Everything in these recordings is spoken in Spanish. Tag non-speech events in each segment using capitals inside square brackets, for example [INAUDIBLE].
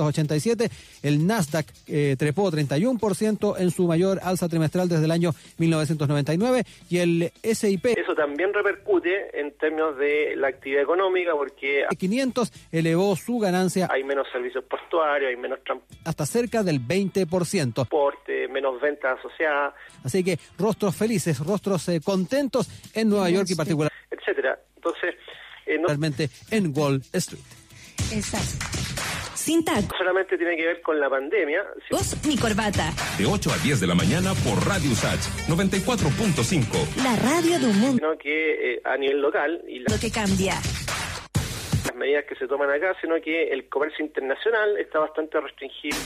87. El Nasdaq eh, trepó 31% en su mayor alza trimestral desde el año 1999 y el SIP Eso también repercute en términos de la actividad económica porque 500 elevó su ganancia hay menos servicios portuarios, hay menos hasta cerca del 20%. transporte, menos ventas asociadas, Así que rostros felices, rostros eh, contentos en Nueva York y etcétera. Entonces, eh, no particularmente en Wall Street. Exacto. Sin solamente tiene que ver con la pandemia, sino Vos, mi corbata. De 8 a 10 de la mañana por Radio Sach 94.5. La radio de un mundo que eh, a nivel local y las que cambia. medidas que se toman acá, sino que el comercio internacional está bastante restringido.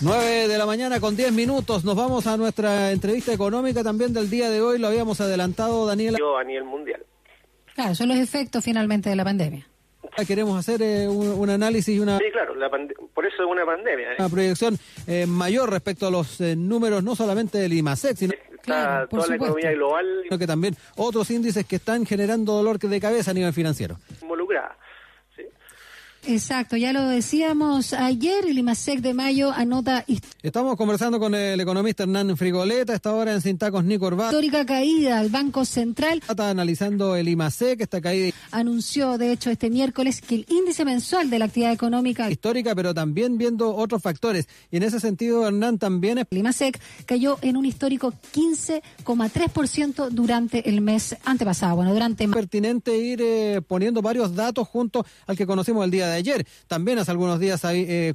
9 de la mañana con 10 minutos. Nos vamos a nuestra entrevista económica también del día de hoy. Lo habíamos adelantado, Daniela. a nivel mundial. Claro, son los efectos finalmente de la pandemia. Queremos hacer eh, un, un análisis y una, Sí, claro, la por eso es una pandemia. ¿eh? una proyección eh, mayor respecto a los eh, números, no solamente del IMASEC, sino Está Claro, toda la supuesto. economía global que también otros índices que están generando dolor de cabeza a nivel financiero. involucrada. Exacto, ya lo decíamos ayer, el IMASEC de mayo anota Estamos conversando con el economista Hernán Frigoleta, esta hora en Sintacos Nico Urbano. histórica caída. El Banco Central Está analizando el IMASEC, esta caída anunció, de hecho, este miércoles que el índice mensual de la actividad económica histórica, pero también viendo otros factores. Y en ese sentido, Hernán, también es el IMASEC cayó en un histórico 15,3% durante el mes antepasado, bueno, durante pertinente ir eh, poniendo varios datos junto al que conocimos el día de ayer. También hace algunos días ahí eh.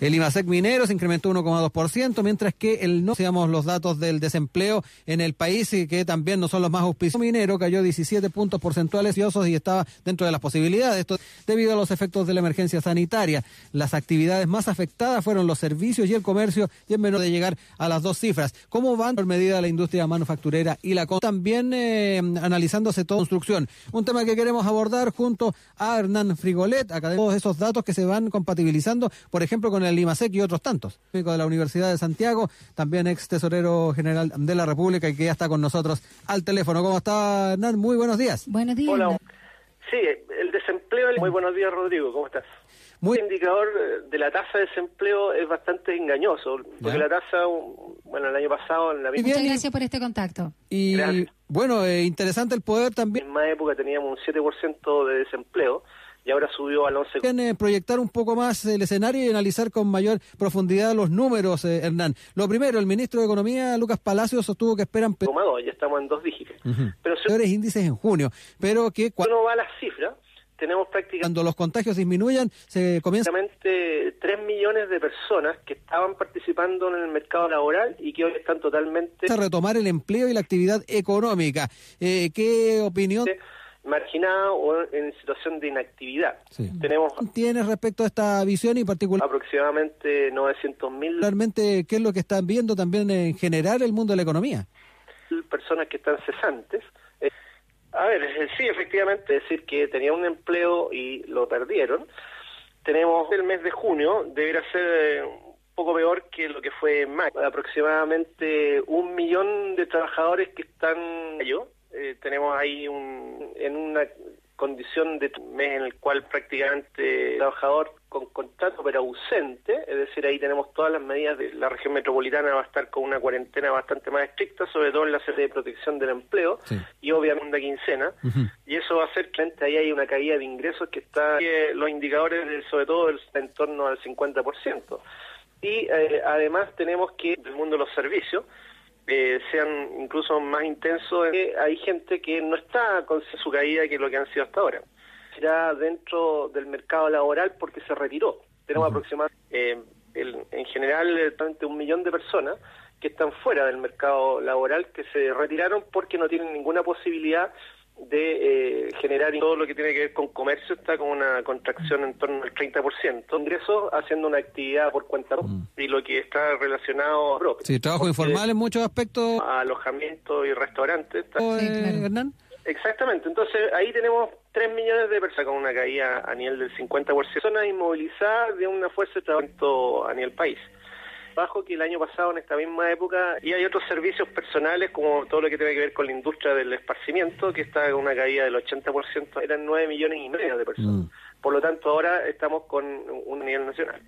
El IMASEC minero se incrementó 1,2%, mientras que el no, seamos los datos del desempleo en el país, y que también no son los más auspiciosos. El minero cayó 17 puntos porcentuales y estaba dentro de las posibilidades. Esto debido a los efectos de la emergencia sanitaria. Las actividades más afectadas fueron los servicios y el comercio, y en menor de llegar a las dos cifras. ¿Cómo van por medida la industria manufacturera y la también eh, analizándose toda construcción? Un tema que queremos abordar junto a Hernán Frigolet, acá todos esos datos que se van compatibilizando, por ejemplo, con el IMASEC y otros tantos. De la Universidad de Santiago, también ex tesorero general de la República y que ya está con nosotros al teléfono. ¿Cómo está Hernán? Muy buenos días. Buenos días. Hola. Sí, el desempleo. Muy buenos días, Rodrigo. ¿Cómo estás? Muy El indicador eh, de la tasa de desempleo es bastante engañoso, porque Ya. la tasa, bueno, el año pasado, en la misma, Muchas gracias por este contacto. y Gracias. bueno, eh, interesante el poder también misma época teníamos un 7% de desempleo y ahora subió al 11%. Bien, eh, proyectar un poco más el escenario y analizar con mayor profundidad los números, eh, Hernán. Lo primero, el ministro de Economía, Lucas Palacios, sostuvo que esperan pe- Toma dos, ya estamos en dos dígitos. Pero si índices en junio, pero que cua- uno va a las cifras, tenemos prácticamente cuando los contagios disminuyan, se comienza 3 millones de personas que estaban participando en el mercado laboral y que hoy están totalmente a retomar el empleo y la actividad económica. Eh, ¿Qué opinión marginados o en situación de inactividad. Sí. Tenemos tienes respecto a esta visión y particularmente aproximadamente 900 mil qué es lo que están viendo también en general el mundo de la economía? personas que están cesantes. Eh, a ver, eh, sí, efectivamente, decir que tenían un empleo y lo perdieron. Tenemos el mes de junio, debería ser eh, un poco peor que lo que fue en mayo. Aproximadamente un millón de trabajadores que están yo. Eh, tenemos ahí un, en una condición de mes en el cual prácticamente el trabajador con contrato pero ausente, es decir, ahí tenemos todas las medidas de la región metropolitana va a estar con una cuarentena bastante más estricta, sobre todo en la sede de protección del empleo Sí. y obviamente una quincena, y eso va a hacer que ahí hay una caída de ingresos que está eh, los indicadores de, sobre todo el, en torno al 50%. Y eh, además tenemos que el mundo de los servicios eh, sean incluso más intensos, hay gente que no está con su caída que lo que han sido hasta ahora. Ya dentro del mercado laboral porque se retiró. Tenemos aproximadamente, eh, el- en general, un millón de personas que están fuera del mercado laboral, que se retiraron porque no tienen ninguna posibilidad de eh, generar todo lo que tiene que ver con comercio, está con una contracción en torno al 30%. Ingresos haciendo una actividad por cuenta y lo que está relacionado propio. Sí, trabajo informal en muchos aspectos, Alojamiento y restaurantes. está- Sí, claro. Hernán. Exactamente, entonces ahí tenemos 3 millones de personas con una caída a nivel del 50%, personas inmovilizadas de una fuerza de trabajo a nivel país. Bajo que el año pasado en esta misma época, y hay otros servicios personales como todo lo que tiene que ver con la industria del esparcimiento, que está con una caída del 80%, eran 9 millones y medio de personas. Por lo tanto, ahora estamos con un nivel nacional.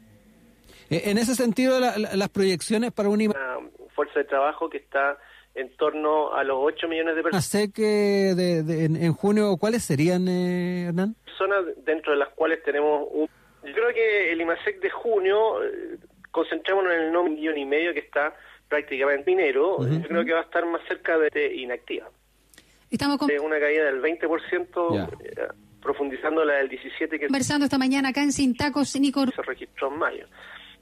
Eh, en ese sentido, la- la- las proyecciones para un IMA Una fuerza de trabajo que está en torno a los 8 millones de personas. Eh, de, de- en, en junio, ¿cuáles serían, eh, Hernán? personas dentro de las cuales tenemos un... Yo creo que el IMASEC de junio, eh, concentrémonos en el no millón y medio que está prácticamente minero, yo creo que va a estar más cerca de, de inactiva. Estamos con- De una caída del 20%, Ya. eh, profundizando la del 17% que conversando esta mañana acá en Sin Tacos, Nico se registró en mayo.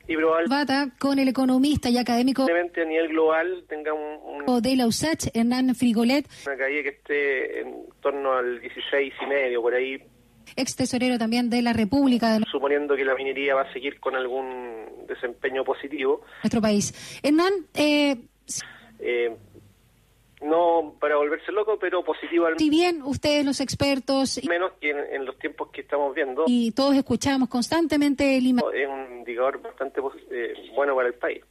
Y probablemente con el economista y académico a nivel global tenga un- un- de la USACH, Hernán Frigolet, una caída que esté en torno al 16 y medio, por ahí, ex tesorero también de la República de suponiendo que la minería va a seguir con algún desempeño positivo. nuestro país. Hernán, eh, eh, no para volverse loco, pero positivo al si bien ustedes los expertos y, menos que en, en los tiempos que estamos viendo. y todos escuchamos constantemente el IMA Es un indicador bastante eh, bueno para el país.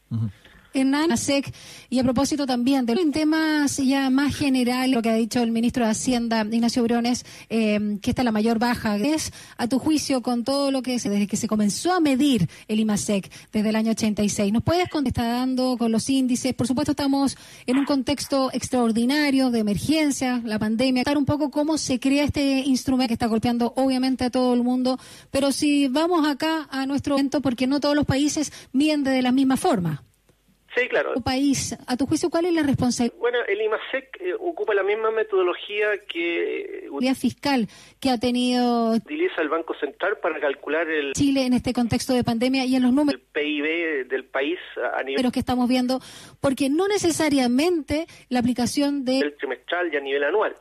Hernán ASEC, y a propósito también de temas ya más generales, lo que ha dicho el ministro de Hacienda, Ignacio Briones, eh, que esta es la mayor baja, es a tu juicio con todo lo que se, desde que se comenzó a medir el IMASEC desde el año 86. ¿Nos puedes contestar dando con los índices? Por supuesto estamos en un contexto extraordinario de emergencia, la pandemia, Contar un poco cómo se crea este instrumento que está golpeando obviamente a todo el mundo, pero si vamos acá a nuestro evento, porque no todos los países miden de la misma forma Sí, claro. país, a tu juicio, ¿cuál es la responsabilidad Bueno, el IMASEC eh, ocupa la misma metodología que eh, fiscal que ha tenido utiliza el Banco Central para calcular el, Chile en este contexto de pandemia y en los el números PIB del país a nivel que estamos viendo? Porque no necesariamente la aplicación de trimestral y a nivel anual.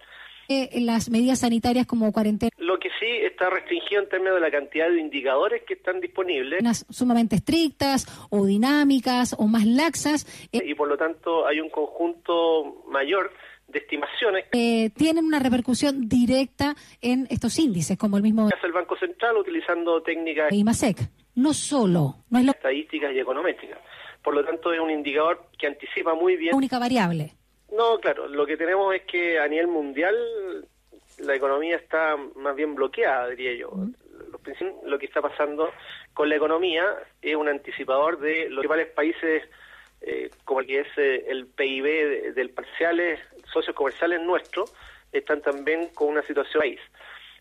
Las medidas sanitarias como cuarentenas Lo que sí está restringido en términos de la cantidad de indicadores que están disponibles sumamente estrictas o dinámicas o más laxas, eh, y por lo tanto hay un conjunto mayor de estimaciones eh, tienen una repercusión directa en estos índices, como el mismo hace el Banco Central utilizando técnicas IMASEC. No solo, no es la estadísticas y económétricas. Por lo tanto, es un indicador que anticipa muy bien. única variable. No, claro, lo que tenemos es que a nivel mundial la economía está más bien bloqueada, diría yo. Lo que está pasando con la economía es un anticipador de los principales países, eh, como el que es eh, el PIB de- del parciales, socios comerciales nuestros, están también con una situación país.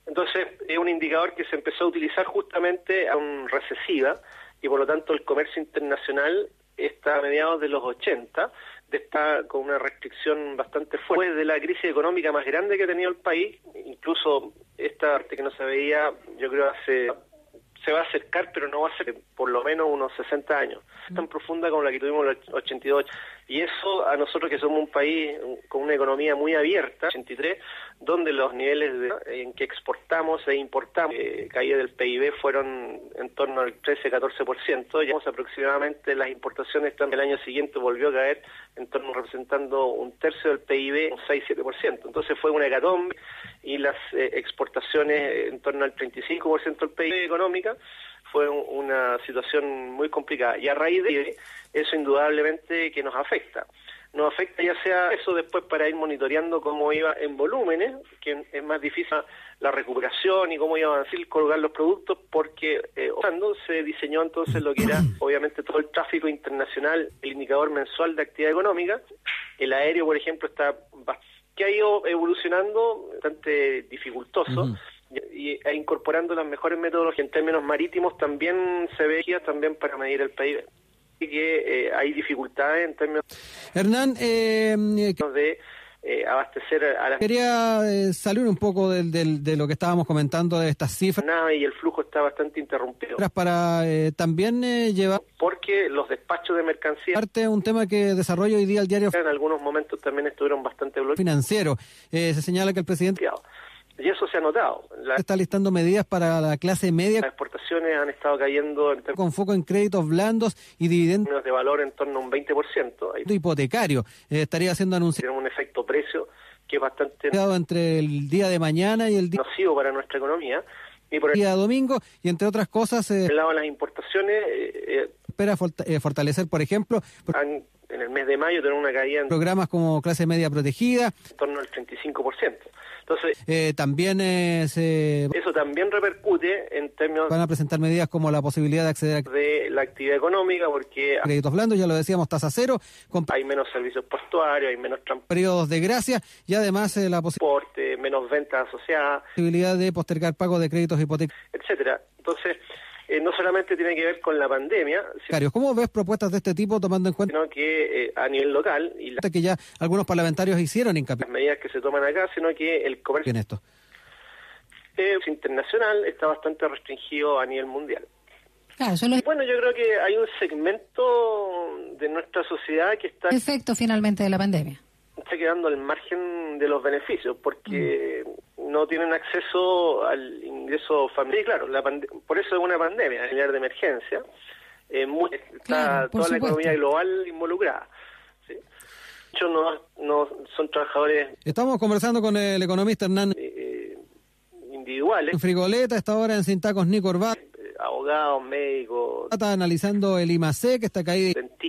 Entonces, es un indicador que se empezó a utilizar justamente a un recesiva y por lo tanto el comercio internacional está a mediados de los 80, de está con una restricción bastante fuerte. Después de la crisis económica más grande que ha tenido el país, incluso esta parte que no se veía, yo creo hace se va a acercar, pero no va a ser por lo menos unos 60 años, tan profunda como la que tuvimos en el 82. Y eso a nosotros que somos un país con una economía muy abierta, 83, donde los niveles de- en que exportamos e importamos, eh, caída del PIB fueron en torno al 13-14%, ya aproximadamente las importaciones también el año siguiente volvió a caer en torno representando un tercio del PIB, un 6-7%. Entonces fue una hecatombe y las eh, exportaciones eh, en torno al 35% del PIB económica fue un- una situación muy complicada. Y a raíz de eso, indudablemente que nos afecta. Nos afecta ya sea eso después para ir monitoreando cómo iba en volúmenes, que es más difícil la recuperación y cómo iba a avanzar colgar los productos, porque eh, se diseñó entonces lo que era [CLEARS THROAT] obviamente todo el tráfico internacional, el indicador mensual de actividad económica. El aéreo, por ejemplo, está que ha ido evolucionando bastante dificultoso y, e incorporando las mejores metodologías. En términos marítimos también se ve guías también para medir el PIB que eh, hay dificultades en términos Hernán, eh, eh, de eh, abastecer a las quería eh, salir un poco del, del- de lo que estábamos comentando de estas cifras. Y el flujo está bastante interrumpido. Para eh, también eh, llevar porque los despachos de mercancías parte un tema que desarrolla hoy día el diario en algunos momentos también estuvieron bastante bloqueados. financiero. Eh, se señala que el presidente y eso se ha notado. Las está listando medidas para la clase media exportaciones han estado cayendo en con foco en créditos blandos y dividendos de valor en torno a un 20%. Ahí hipotecario. Eh, estaría siendo anunciado tiene un efecto precio que es bastante entre el día de mañana y el día, nocivo para nuestra economía. Y por el día domingo y entre otras cosas eh, lado de las importaciones, eh, eh, espera eh, fortalecer, por ejemplo, pro- han, en el mes de mayo tener una caída en programas como clase media protegida, torno al 35%. Entonces, eh, también eh, se eso también repercute en términos van a presentar medidas como la posibilidad de acceder a de la actividad económica porque créditos blandos, ya lo decíamos, tasa cero, con hay menos servicios portuarios, hay menos periodos de gracia y además eh, la transporte, menos ventas asociadas, posibilidad de postergar pago de créditos hipotecarios. etcétera. Entonces, eh, no solamente tiene que ver con la pandemia, ¿Cómo ves propuestas de este tipo tomando en cuenta sino que eh, a nivel local y las que ya algunos parlamentarios hicieron hincapié medidas que se toman acá, sino que el comercio en esto? internacional está bastante restringido a nivel mundial. Claro, solo Y bueno, yo creo que hay un segmento de nuestra sociedad que está, efecto finalmente de la pandemia. Está quedando al margen de los beneficios porque no tienen acceso al ingreso familiar. Y claro, la pande- por eso es una pandemia, es de emergencia. Eh, mu- está Claro, toda la economía global involucrada. ¿sí? De hecho, no, no son trabajadores Estamos conversando con el economista Hernán eh, individuales, Frigoleta, está ahora en Sintacos ni Corbata, eh, abogados, médicos, está analizando el IMASEC, esta caída dentistas. eh,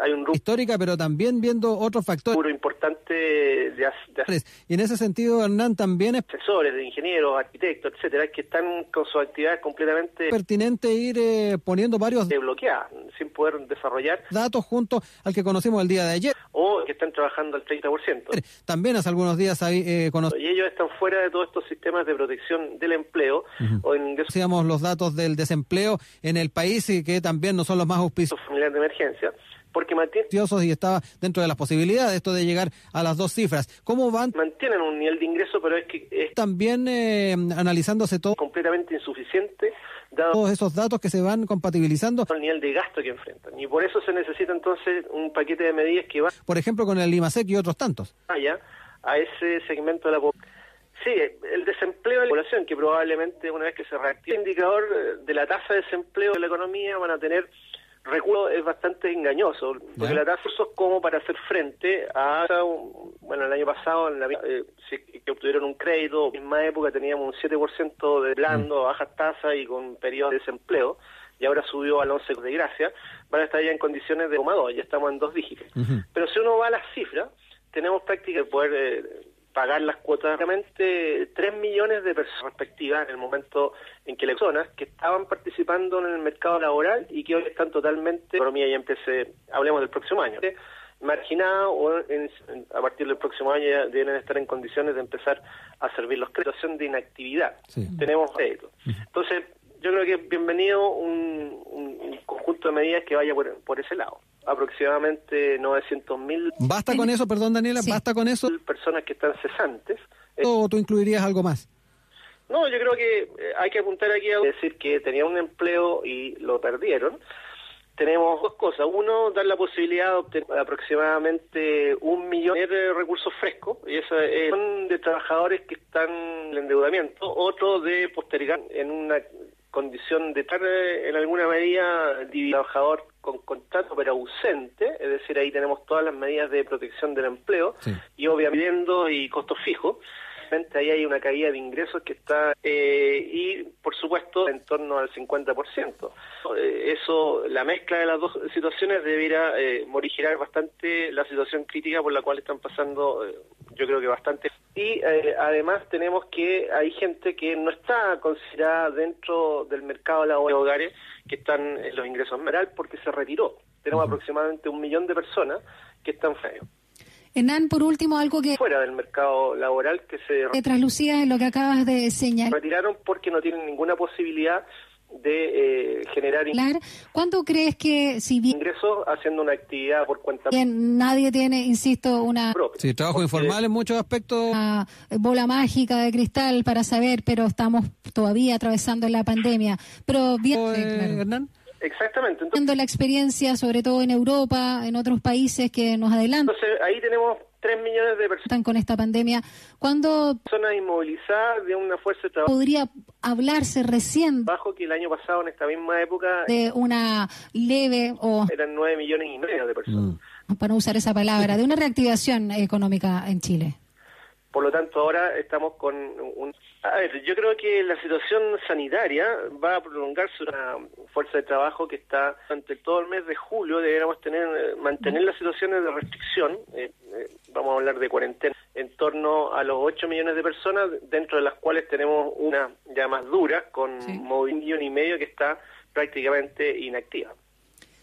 hay un histórica, pero también viendo otros factores. importante de, de Y en ese sentido, Hernán, también es asesores, de ingenieros, arquitectos, etcétera, que están con sus actividades completamente pertinente ir eh, poniendo varios eh, bloqueadas, sin poder desarrollar, datos junto al que conocimos el día de ayer. o que están trabajando al 30%. También hace algunos días ahí eh, Y ellos están fuera de todos estos sistemas de protección del empleo o en conocíamos los datos del desempleo en el país y que también no son los más auspiciosos familiares de emergencia, porque mantienen, y estaba dentro de las posibilidades esto de llegar a las dos cifras. ¿Cómo van mantienen un nivel de ingreso, pero es que es también eh, analizándose todo- completamente insuficiente dado todos esos datos que se van compatibilizando, el nivel de gasto que enfrentan. Y por eso se necesita entonces un paquete de medidas que por ejemplo, con el IMASEC y otros tantos? vaya a ese segmento de la población. Sí, el desempleo de la población, que probablemente una vez que se reactive el indicador eh, de la tasa de desempleo de la economía van a tener recursos, es bastante engañoso, porque Ya. la tasa es como para hacer frente a, bueno, el año pasado, en la, eh, si- que obtuvieron un crédito, en misma época teníamos un 7% de blando, bajas tasas y con periodos de desempleo, y ahora subió al 11 de gracia, van a estar ya en condiciones de 2, ya estamos en dos dígitos. Pero si uno va a las cifras, tenemos práctica de poder eh, pagar las cuotas realmente 3 millones de personas respectivas en el momento en que las personas que estaban participando en el mercado laboral y que hoy están totalmente, economía ya empiece, hablemos del próximo año, marginadas o en- a partir del próximo año ya deben estar en condiciones de empezar a servir los créditos Situación de inactividad. Sí. Tenemos créditos. Entonces, yo creo que es bienvenido un, un- un conjunto de medidas que vaya por, por ese lado. Aproximadamente 900 mil ¿Basta con eso, perdón Daniela? Sí. ¿Basta con eso? personas que están cesantes. ¿O tú incluirías algo más? No, yo creo que eh, hay que apuntar aquí a decir que tenían un empleo y lo perdieron. Tenemos dos cosas. Uno, dar la posibilidad de obtener aproximadamente un millón de recursos frescos, y eso es son de trabajadores que están en endeudamiento. Otro, de postergar en una condición de estar eh, en alguna medida trabajador con contrato pero ausente, es decir, ahí tenemos todas las medidas de protección del empleo Sí. y obviamente y costos fijos. Ahí hay una caída de ingresos que está, eh, y por supuesto, en torno al 50%. Eh, eso, la mezcla de las dos situaciones debiera eh, morigerar bastante la situación crítica por la cual están pasando, eh, yo creo que bastante. Y eh, además tenemos que hay gente que no está considerada dentro del mercado laboral de hogares que están en los ingresos meral porque se retiró. Tenemos aproximadamente un millón de personas que están feos. Hernán, por último, algo que fuera del mercado laboral que se te traslucía en lo que acabas de señalar. retiraron porque no tienen ninguna posibilidad de eh, generar ¿Cuánto crees que, si bien ingresos haciendo una actividad por cuenta nadie tiene, insisto, una, propia? Sí, trabajo Porque informal en muchos aspectos. una bola mágica de cristal para saber, pero estamos todavía atravesando la pandemia. Pero bien, eh, claro. Hernán. Exactamente. Entonces, viendo la experiencia, sobre todo en Europa, en otros países que nos adelantan entonces ahí tenemos 3 millones de personas con esta pandemia, ¿cuándo inmovilizadas de una fuerza de trabajo podría hablarse recién bajo que el año pasado en esta misma época de una leve o, eran 9 millones y medio de personas. para no usar esa palabra, de una reactivación económica en Chile? Por lo tanto, ahora estamos con un... A ver, yo creo que la situación sanitaria va a prolongarse una fuerza de trabajo que está durante todo el mes de julio deberíamos tener mantener las situaciones de restricción, eh, eh, vamos a hablar de cuarentena, en torno a los 8 millones de personas, dentro de las cuales tenemos una ya más dura, con Sí. un millón y medio que está prácticamente inactiva.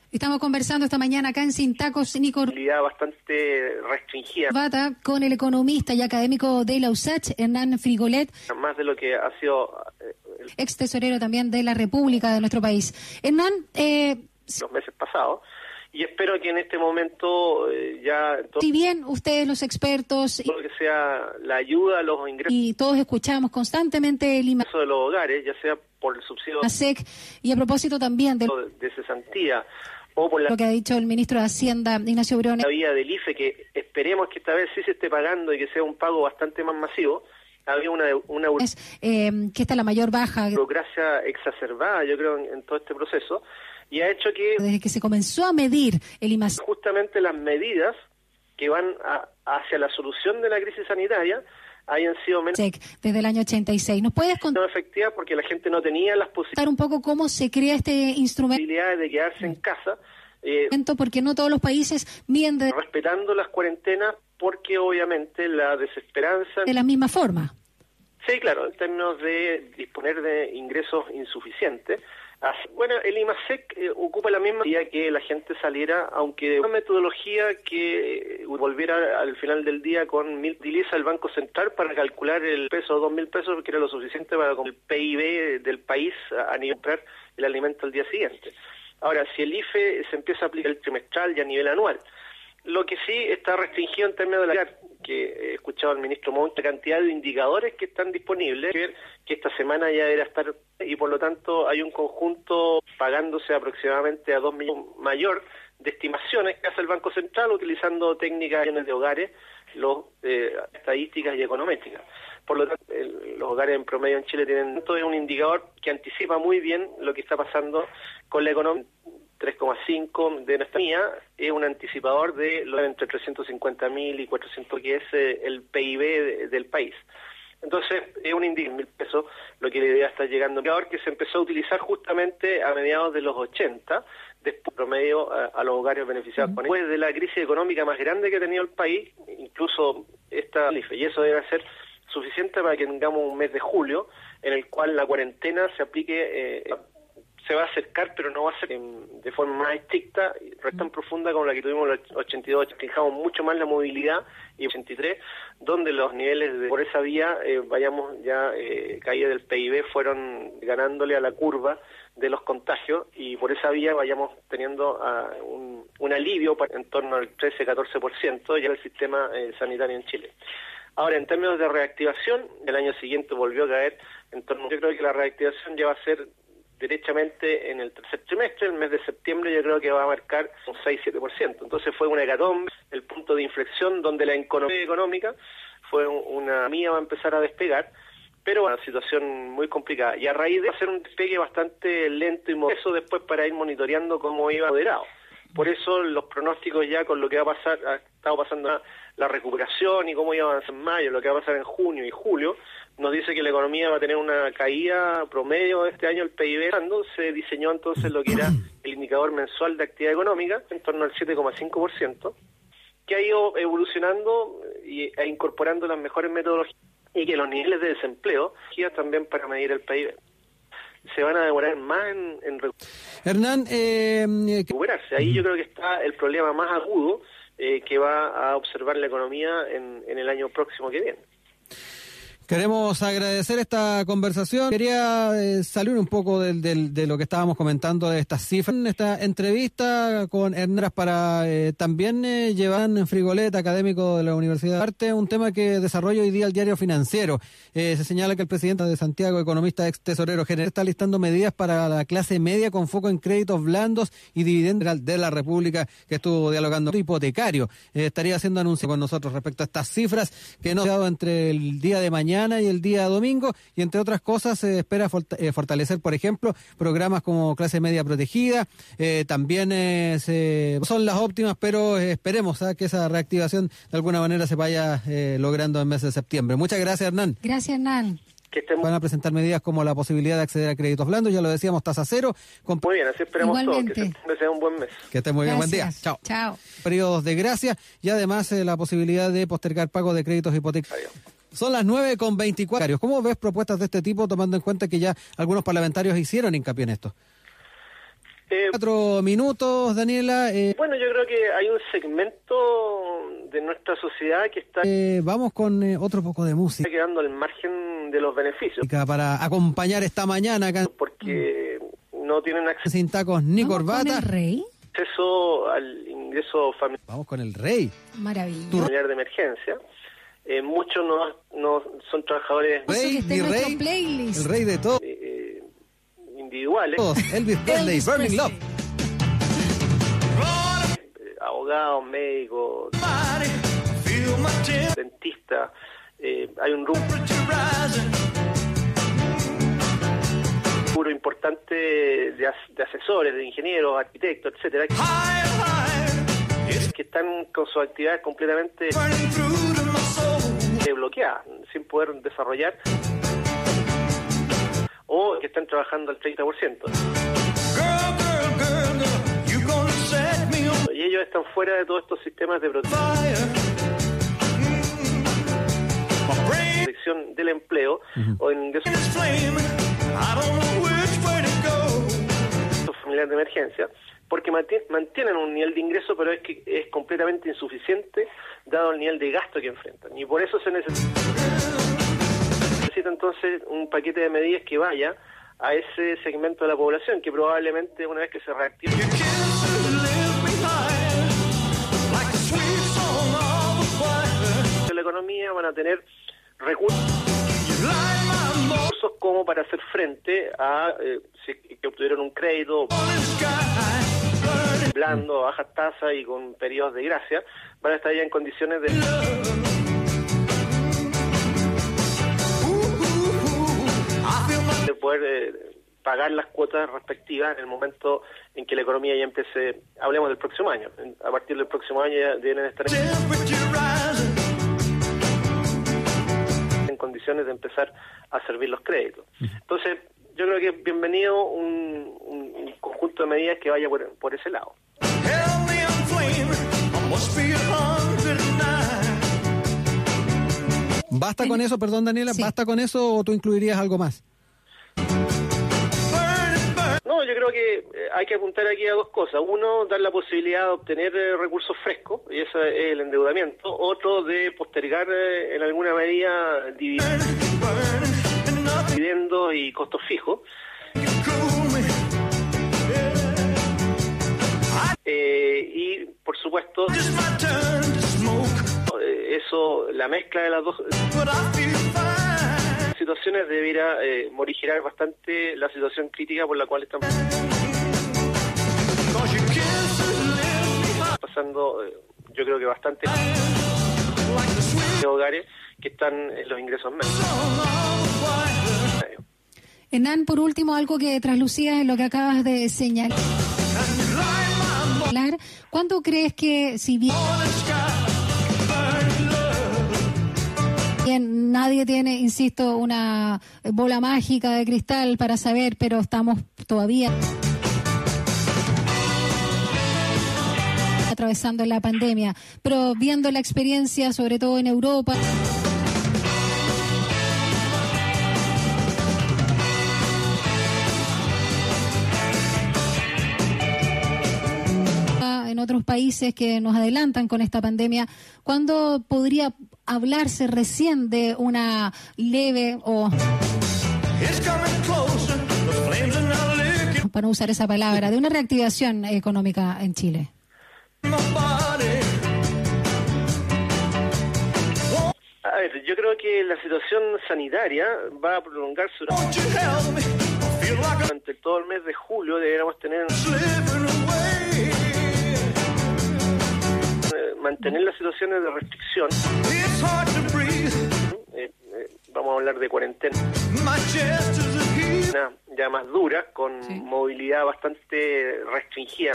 Estamos conversando esta mañana acá en Sin Tacos, Nico bastante restringida, Bata, con el economista y académico de la USACH, Hernán Frigolet, más de lo que ha sido eh, el- ex tesorero también de la República de nuestro país. Hernán, eh, los meses pasados. Y espero que en este momento eh, ya todo si bien ustedes los expertos y, lo que sea la ayuda a los ingresos y todos escuchamos constantemente el de los hogares, ya sea por el subsidio IMASEC y a propósito también de de cesantía o por la lo que ha dicho el ministro de Hacienda, Ignacio Briones, la vía del IFE, que esperemos que esta vez sí se esté pagando y que sea un pago bastante más masivo, había una, una eh, que esta es la mayor baja burocracia exacerbada, yo creo, en, en todo este proceso, y ha hecho que desde que se comenzó a medir el IMASEC. justamente las medidas que van a- hacia la solución de la crisis sanitaria hayan sido menos desde el año 86. ¿Nos puedes contar efectivas porque la gente no tenía las un poco cómo se crea este instrumento? posibilidades de quedarse en casa. eh, Porque no todos los países miden de, respetando las cuarentenas porque obviamente la desesperanza de la misma forma. sí claro en términos de disponer de ingresos insuficientes Bueno el IMASEC eh, ocupa la misma idea que la gente saliera aunque una metodología que eh, volviera al final del día con mil utiliza el Banco Central para calcular el peso dos mil pesos que era lo suficiente para el PIB del país a, a nivel comprar el alimento al día siguiente. Ahora si el IFE se empieza a aplicar el trimestral y a nivel anual lo que sí está restringido en términos de la que he escuchado al ministro Montt, cantidad de indicadores que están disponibles, que esta semana ya era estar y por lo tanto hay un conjunto pagándose aproximadamente a dos millones mayor de estimaciones que hace el Banco Central utilizando técnicas de hogares, los eh, estadísticas y econométricas. Por lo tanto, el- los hogares en promedio en Chile tienen todo es un indicador que anticipa muy bien lo que está pasando con la economía 3,5 de nuestra mía es un anticipador de lo entre 350 mil y 400 que es eh, el PIB de- del país. Entonces, es un indicador mil pesos, lo que la idea está llegando. Indicador que se empezó a utilizar justamente a mediados de los 80, después promedio a, a los hogares beneficiados. Después de la crisis económica más grande que ha tenido el país, incluso esta y eso debe ser suficiente para que tengamos un mes de julio en el cual la cuarentena se aplique eh, se va a acercar, pero no va a ser de forma más estricta, no tan profunda como la que tuvimos en el 82. Fijamos mucho más la movilidad y 83, donde los niveles de, por esa vía, eh, vayamos ya, eh, caída del PIB, fueron ganándole a la curva de los contagios y por esa vía vayamos teniendo ah, un, un alivio pa- en torno al 13-14% ya el sistema eh, sanitario en Chile. Ahora, en términos de reactivación, el año siguiente volvió a caer en torno, yo creo que la reactivación ya va a ser derechamente en el tercer trimestre, el mes de septiembre yo creo que va a marcar un 6-7%. Entonces fue una hecatombe, el punto de inflexión donde la economía económica fue un- una mía va a empezar a despegar, pero una situación muy complicada. Y a raíz de hacer un despegue bastante lento y modesto después para ir monitoreando cómo iba moderado. Por eso los pronósticos ya con lo que va a pasar, ha estado pasando la- recuperación y cómo iba a avanzar en mayo, lo que va a pasar en junio y julio, nos dice que la economía va a tener una caída promedio este año, el PIB, se diseñó entonces lo que era el indicador mensual de actividad económica, en torno al 7,5%, que ha ido evolucionando e incorporando las mejores metodologías y que los niveles de desempleo, también para medir el PIB, se van a demorar más en, en Hernán, eh, recuperarse. Ahí yo creo que está el problema más agudo eh, que va a observar la economía en, en el año próximo que viene. Queremos agradecer esta conversación. Quería eh, salir un poco de lo que estábamos comentando de estas cifras. Esta entrevista con Hernán para eh, también eh, llevar en Frigoleta, académico de la Universidad de Arte, un tema que desarrolla hoy día el diario financiero. Eh, se señala que el presidente de Santiago, economista ex tesorero general, está listando medidas para la clase media con foco en créditos blandos y dividendos de la República que estuvo dialogando hipotecario. Eh, estaría haciendo anuncio con nosotros respecto a estas cifras que nos ha dado entre el día de mañana y el día domingo y entre otras cosas se espera eh, fortalecer, por ejemplo, programas como clase media protegida. Eh, también eh, se- son las óptimas, pero eh, esperemos ¿ah? que esa reactivación de alguna manera se vaya eh, logrando en el mes de septiembre. Muchas gracias, Hernán. Gracias, Hernán. Que estén Van a presentar medidas como la posibilidad de acceder a créditos blandos, ya lo decíamos, tasa cero, con muy bien, así esperamos todos. Que septiembre sea un buen mes. que esté muy bien, buen día. Gracias. Chao. Chao. Periodos de gracia y además eh, la posibilidad de postergar pago de créditos hipotecarios. Son las 9 con 24. ¿Cómo ves propuestas de este tipo, tomando en cuenta que ya algunos parlamentarios hicieron hincapié en esto? Eh, Cuatro minutos, Daniela. eh, bueno, yo creo que hay un segmento de nuestra sociedad que está eh, vamos con eh, otro poco de música quedando al margen de los beneficios, para acompañar esta mañana acá porque no tienen acceso sin tacos ni ¿Vamos con corbata. el rey? al ingreso familiar. Vamos con el rey. Maravilla. familiar de emergencia. Eh, muchos no, no son trabajadores Rey, mi rey, playlist. el rey de todos. eh, individuales, [LAUGHS] Elvis Presley, Burning. Love. eh, abogados, médicos, dentistas. eh, hay un grupo importante de, as- de asesores, de ingenieros, arquitectos, etcétera, que están con sus actividades completamente bloqueadas, sin poder desarrollar o que están trabajando al 30%. Y ellos están fuera de todos estos sistemas de protección. Del empleo o en familiares de emergencia, porque manti- mantienen un nivel de ingreso, pero es que es completamente insuficiente dado el nivel de gasto que enfrentan. Y por eso se necesita, necesita entonces un paquete de medidas que vaya a ese segmento de la población, que probablemente una vez que se reactive la economía van a tener recursos recursos como para hacer frente a eh, si que obtuvieron un crédito blando, a bajas tasas y con periodos de gracia, van a estar ya en condiciones de de poder eh, pagar las cuotas respectivas en el momento en que la economía ya empiece, hablemos del próximo año, a partir del próximo año ya deben estar en condiciones de empezar a servir los créditos. Entonces, yo creo que es bienvenido un, un- un conjunto de medidas que vaya por, por ese lado. ¿Basta con eso, perdón, Daniela? Sí. ¿Basta con eso o tú incluirías algo más? No, yo creo que eh, hay que apuntar aquí a dos cosas. Uno, dar la posibilidad de obtener eh, recursos frescos, y ese es el endeudamiento. Otro, de postergar eh, en alguna medida divi- dividendos y costos fijos. Eh, y, por supuesto, eso, la mezcla de las dos situaciones debiera eh, morigerar bastante la situación crítica por la cual están pasando, eh, yo creo que bastante hogares que están en los ingresos medios. Hernán, por último, algo que traslucía en lo que acabas de señalar. ¿Cuánto crees que, si bien Bien, nadie tiene, insisto, una bola mágica de cristal para saber, pero estamos todavía atravesando la pandemia, pero viendo la experiencia, sobre todo en Europa. En otros países que nos adelantan con esta pandemia, ¿cuándo podría hablarse recién de una leve o para no usar esa palabra, de una reactivación económica en Chile? A ver, yo creo que la situación sanitaria va a prolongarse durante durante todo el mes de julio. Deberíamos tener mantener las situaciones de restricción. Eh, eh, vamos a hablar de cuarentena. Una ya más dura, con movilidad bastante restringida.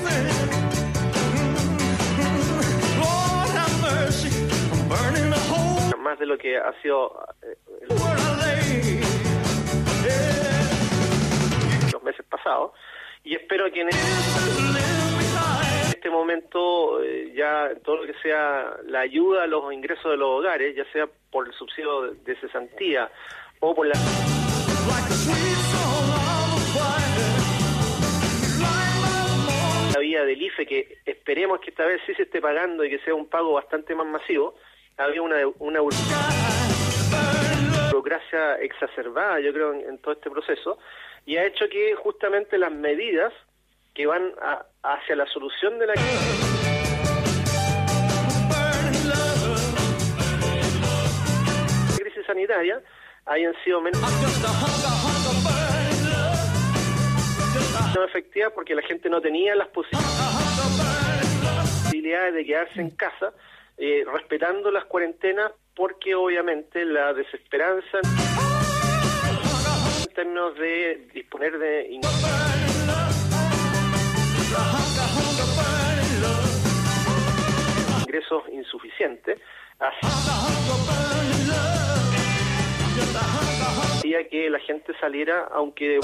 Más de lo que ha sido eh, los meses pasados. Y espero que en el este momento eh, ya todo lo que sea la ayuda a los ingresos de los hogares, ya sea por el subsidio de, cesantía o por la la vía del IFE que esperemos que esta vez sí se esté pagando y que sea un pago bastante más masivo, había una, una burocracia exacerbada, yo creo, en todo este proceso, y ha hecho que justamente las medidas que van a- hacia la solución de la crisis. Sanitaria hayan sido menos no efectivas porque la gente no tenía las posibilidades de quedarse en casa eh, respetando las cuarentenas porque obviamente la desesperanza en términos de disponer de in- ingresos insuficientes hacía que la gente saliera aunque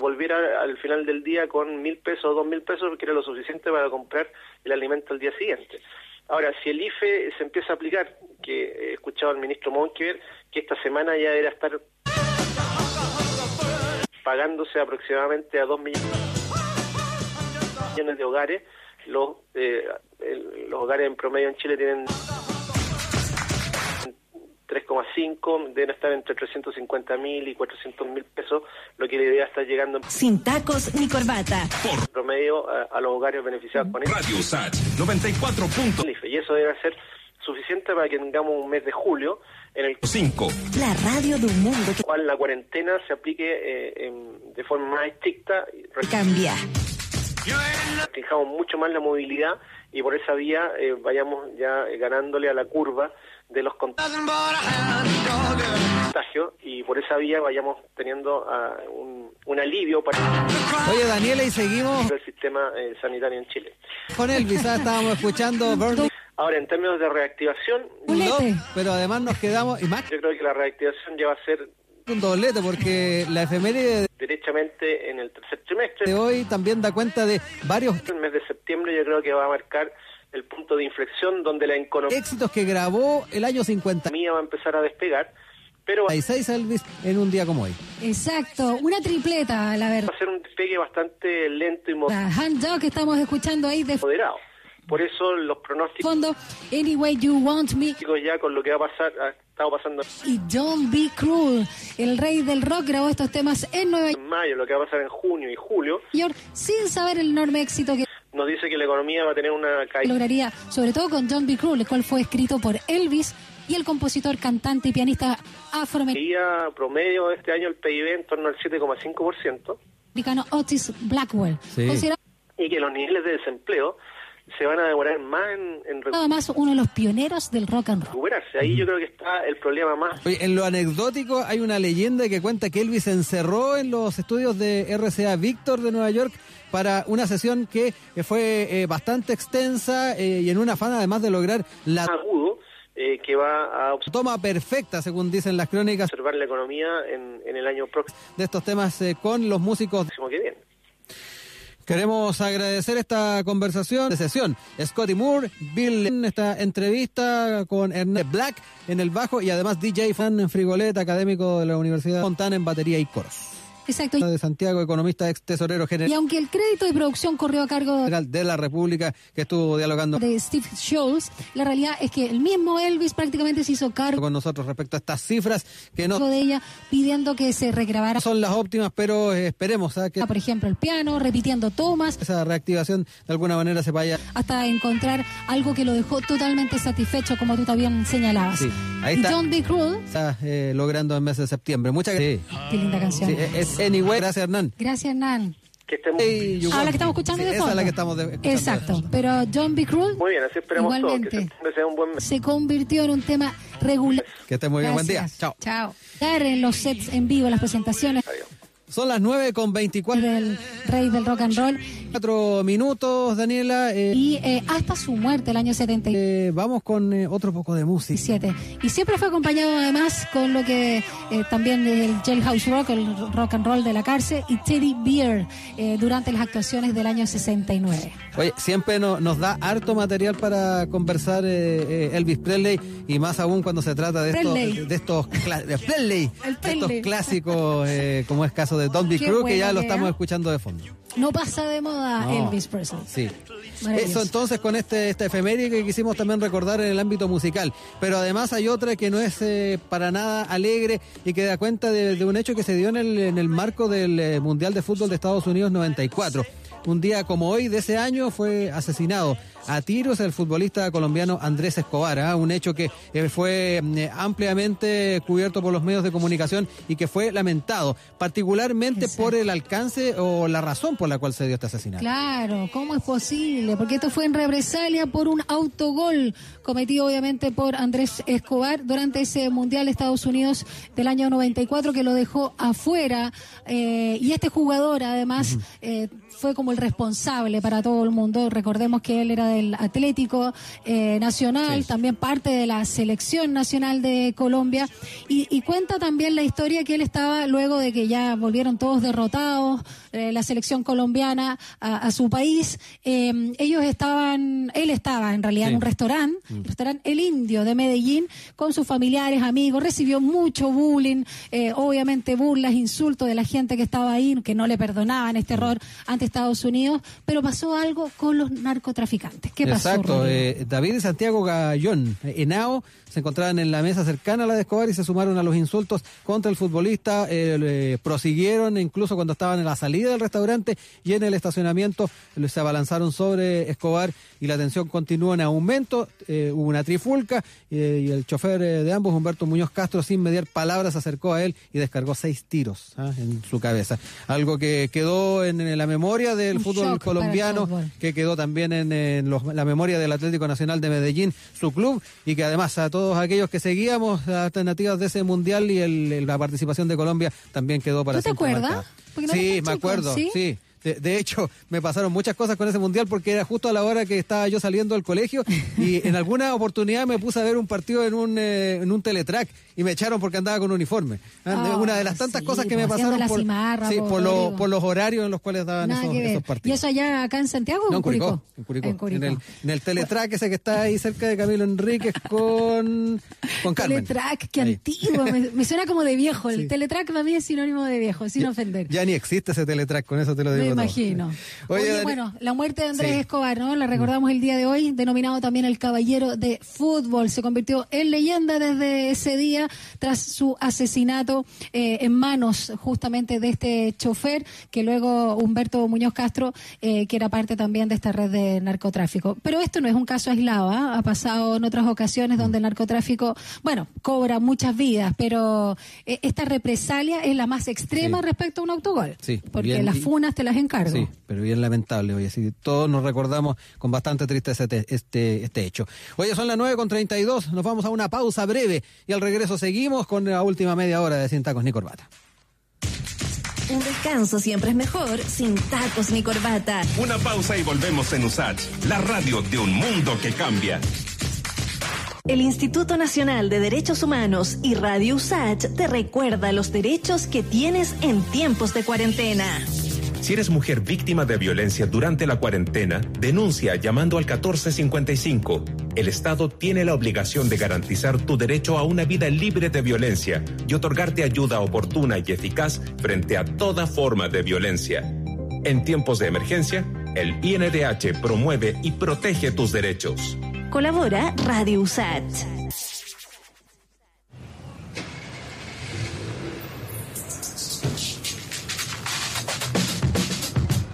volviera al final del día con mil pesos o dos mil pesos que era lo suficiente para comprar el alimento al día siguiente. Ahora, si el IFE se empieza a aplicar, que he escuchado al ministro Monkever, que esta semana ya era estar pagándose aproximadamente a dos millones de hogares, los, eh, el- los hogares en promedio en Chile tienen 3,5, deben estar entre 350 mil y 400 mil pesos, lo que debería estar llegando en Sin tacos ni corbata. promedio a, a los hogares beneficiados con Radio 94.5. el IFE. Y eso debe ser suficiente para que tengamos un mes de julio en el La radio de un mundo que cual la cuarentena se aplique eh, en- de forma más estricta y cambia. Restringamos mucho más la movilidad y por esa vía eh, vayamos ya ganándole a la curva de los contagios y por esa vía vayamos teniendo ah, un, un alivio para Oye, Daniela, y seguimos el sistema eh, sanitario en Chile. con Elvis. ah, Estábamos escuchando Ahora, en términos de reactivación, Love, pero además nos quedamos, y más yo creo que la reactivación ya va a ser un doblete, porque la efeméride derechamente en el tercer trimestre. de hoy también da cuenta de varios El mes de septiembre yo creo que va a marcar el punto de inflexión donde la economía éxitos que grabó el año 50. va a empezar a despegar, pero va 36 Elvis en un día como hoy. Exacto, una tripleta, la verdad. a ser un despegue bastante lento y Hand Dog que estamos escuchando ahí de moderado. Por eso los pronósticos fondo, Anyway You Want Me ya con lo que va a pasar, ha estado pasando y Don't Be Cruel. El rey del rock grabó estos temas en Nueva en mayo, lo que va a pasar en junio y julio, York sin saber el enorme éxito que nos dice que la economía va a tener una caída lograría, sobre todo con Don't Be Cruel, el cual fue escrito por Elvis y el compositor, cantante y pianista afroamericano promedio de este año el PIB en torno al 7,5% Otis Blackwell. Sí. Considerado y que los niveles de desempleo se van a demorar más en, en nada más uno de los pioneros del rock and roll. recuperarse. Ahí yo creo que está el problema más Oye, en lo anecdótico hay una leyenda que cuenta que Elvis se encerró en los estudios de RCA Víctor de Nueva York para una sesión que fue eh, bastante extensa eh, y en un afán además de lograr la agudo eh, que va a toma perfecta, según dicen las crónicas observar la economía en, en el año próximo de estos temas eh, con los músicos. que viene. Queremos agradecer esta conversación de sesión. Scotty Moore, Bill en esta entrevista con Ernest Black en el bajo y además DJ Fan Frigoleta, académico de la Universidad Fontana en batería y coros. Exacto. De Santiago, economista, ex tesorero Y general aunque el crédito de producción corrió a cargo de la República que estuvo dialogando de Steve Scholes, la realidad es que el mismo Elvis prácticamente se hizo cargo con nosotros respecto a estas cifras que no de ella pidiendo que se regrabara, son las óptimas, pero esperemos ¿ah? que por ejemplo, el piano, repitiendo tomas, esa reactivación de alguna manera se vaya. hasta encontrar algo que lo dejó totalmente satisfecho, como tú también señalabas. Sí, ahí y está. Don't Be Cruel, está, eh, logrando en mes de septiembre. Muchas gracias. qué linda canción. Sí, es Anyway. Gracias, Hernán. Gracias, Hernán. Que estemos Hey, Ah, la que estamos escuchando Sí, de esa fondo. es la que estamos de- escuchando de Exacto, fondo. pero Don't Be Cruel muy bien, así esperemos todos que Igualmente. septiembre sea un buen mes. se convirtió en un tema regular. Que estés muy bien. Buen día. Gracias. Chao. Chao. Dar en los sets en vivo, las presentaciones. Adiós. Son las 9 con 24 del rey del rock and roll. cuatro minutos, Daniela. eh, Y eh, hasta su muerte, el año 77. eh, vamos con eh, otro poco de música. Y siempre fue acompañado además con lo que también el Jailhouse Rock, el rock and roll de la cárcel, y Teddy Bear eh, durante las actuaciones del año 69. Oye, siempre no- nos da harto material para conversar Elvis Presley y más aún cuando se trata de estos, de estos, de Presley, El de estos clásicos como es caso de Don't Be Crew que ya lo estamos escuchando de fondo. No pasa de moda No. Elvis Presley. Sí. Eso entonces con este esta efeméride que quisimos también recordar en el ámbito musical. Pero además hay otra que no es eh, para nada alegre y que da cuenta de, de un hecho que se dio en el, en el marco del eh, Mundial de Fútbol de Estados Unidos 94. Un día como hoy de ese año fue asesinado a tiros el futbolista colombiano Andrés Escobar, ¿ah? un hecho que eh, fue eh, ampliamente cubierto por los medios de comunicación y que fue lamentado, particularmente Exacto. por el alcance o la razón por la cual se dio este asesinato. Claro, ¿cómo es posible? Porque esto fue en represalia por un autogol cometido obviamente por Andrés Escobar durante ese Mundial de Estados Unidos del año 94 que lo dejó afuera. eh, y este jugador además fue como el responsable para todo el mundo. Recordemos que él era del Atlético eh, Nacional, Sí. también parte de la selección nacional de Colombia. Y, y cuenta también la historia que él estaba luego de que ya volvieron todos derrotados, eh, la selección colombiana a, a su país. eh, ellos estaban, él estaba en realidad Sí. en un restaurante, el restaurante El Indio de Medellín, con sus familiares, amigos, recibió mucho bullying, obviamente burlas, insultos de la gente que estaba ahí, que no le perdonaban este error ante Estados Unidos, pero pasó algo con los narcotraficantes. ¿Qué pasó? Exacto, eh, David y Santiago Gallón, eh, Henao, se encontraban en la mesa cercana a la de Escobar y se sumaron a los insultos contra el futbolista, eh, eh, prosiguieron incluso cuando estaban en la salida del restaurante y en el estacionamiento se abalanzaron sobre Escobar y la tensión continuó en aumento, eh, hubo una trifulca y el chofer de ambos, Humberto Muñoz Castro, sin mediar palabras, se acercó a él y descargó seis tiros ah, en su cabeza. Algo que quedó en, en la memoria del fútbol el colombiano, fútbol. que quedó también en, en los- la memoria del Atlético Nacional de Medellín, su club, y que además a todos aquellos que seguíamos las alternativas de ese mundial y el- la participación de Colombia también quedó para ¿Tú te acuerdas? no sí, me acuerdo, ¿sí? sí. De, de hecho, [LAUGHS] me pasaron muchas cosas con ese mundial porque era justo a la hora que estaba yo saliendo del colegio y [LAUGHS] en alguna oportunidad me puse a ver un partido en un, eh, en un teletrack y me echaron porque andaba con uniforme. Ah, Una de las tantas sí, cosas que pues, me pasaron por, cimarra, sí, po, por, los- Rodrigo. por los horarios en los cuales daban esos, esos ¿Y partidos. eso allá acá en Santiago o No, en en Curicó, Curicó? en Curicó. En Curicó. En el, en el teletrack ese que está ahí cerca de Camilo Enríquez [LAUGHS] con, con Carmen. Teletrack, qué Ahí. antiguo. Me, me suena como de viejo. El Sí. teletrack para mí es sinónimo de viejo, sin ofender. Ya ni existe ese teletrack, con eso te lo digo Me. Imagino. Oye, bueno, la muerte de Andrés Sí. Escobar, ¿no? La recordamos el día de hoy, denominado también el caballero de fútbol. Se convirtió en leyenda desde ese día tras su asesinato eh, en manos justamente de este chofer, que luego Humberto Muñoz Castro, eh, que era parte también de esta red de narcotráfico. Pero esto no es un caso aislado, ¿ah? ha pasado en otras ocasiones donde el narcotráfico, bueno, cobra muchas vidas, pero eh, esta represalia es la más extrema Sí. respecto a un autogol. Sí, Porque bien, las funas te las encargo. Sí, pero bien lamentable, oye, sí, todos nos recordamos con bastante tristeza este, este, este hecho. Oye, son las 9 con 32, nos vamos a una pausa breve y al regreso seguimos con la última media hora de Sin Tacos ni Corbata. Un descanso siempre es mejor sin tacos ni corbata. Una pausa y volvemos en USACH, la radio de un mundo que cambia. El Instituto Nacional de Derechos Humanos y Radio USACH te recuerda los derechos que tienes en tiempos de cuarentena. Si eres mujer víctima de violencia durante la cuarentena, denuncia llamando al 1455. El Estado tiene la obligación de garantizar tu derecho a una vida libre de violencia y otorgarte ayuda oportuna y eficaz frente a toda forma de violencia. En tiempos de emergencia, el INDH promueve y protege tus derechos. Colabora Radio USACH.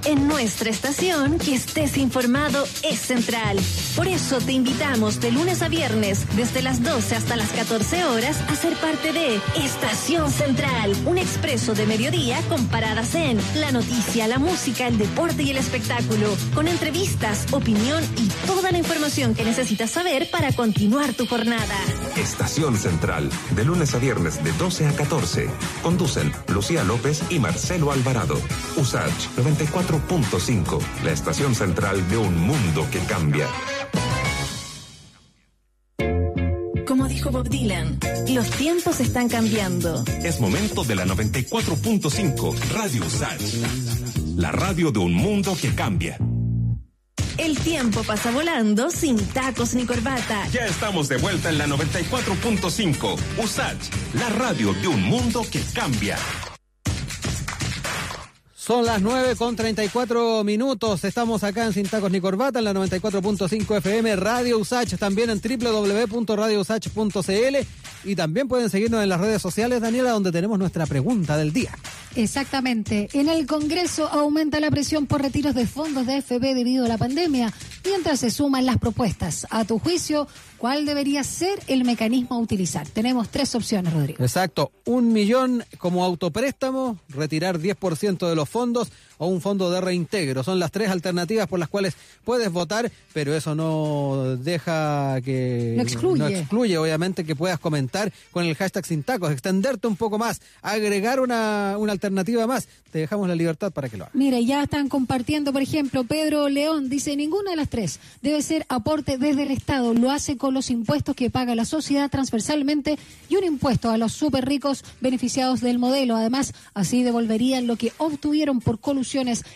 En nuestra estación, que estés informado es central. Por eso te invitamos de lunes a viernes, desde las 12 hasta las 14 horas, a ser parte de Estación Central, un expreso de mediodía con paradas en la noticia, la música, el deporte y el espectáculo, con entrevistas, opinión y toda la información que necesitas saber para continuar tu jornada. Estación Central, de lunes a viernes de 12 a 14. Conducen Lucía López y Marcelo Alvarado. USACH 94.5, la estación central de un mundo que cambia. Bob Dylan, los tiempos están cambiando. Es momento de la 94.5 Radio USACH, la radio de un mundo que cambia. El tiempo pasa volando sin tacos ni corbata. Ya estamos de vuelta en la 94.5 USACH, la radio de un mundo que cambia. Son las 9 con 34 minutos. Estamos acá en Sin Tacos ni Corbata en la 94.5 FM Radio Usach, también en www.radiousach.cl y también pueden seguirnos en las redes sociales, Daniela, donde tenemos nuestra pregunta del día. Exactamente. En el Congreso aumenta la presión por retiros de fondos de FB debido a la pandemia, mientras se suman las propuestas. A tu juicio, ¿cuál debería ser el mecanismo a utilizar? Tenemos tres opciones, Rodrigo. Exacto. Un millón como autopréstamo, retirar 10% de los fondos o un fondo de reintegro. Son las tres alternativas por las cuales puedes votar, pero eso no deja que... No excluye. No excluye, obviamente, que puedas comentar con el hashtag sin tacos, extenderte un poco más, agregar una, una alternativa más. Te dejamos la libertad para que lo hagas. Mire, ya están compartiendo, por ejemplo, Pedro León dice, ninguna de las tres debe ser aporte desde el Estado. Lo hace con los impuestos que paga la sociedad transversalmente y un impuesto a los súper ricos beneficiados del modelo. Además, así devolverían lo que obtuvieron por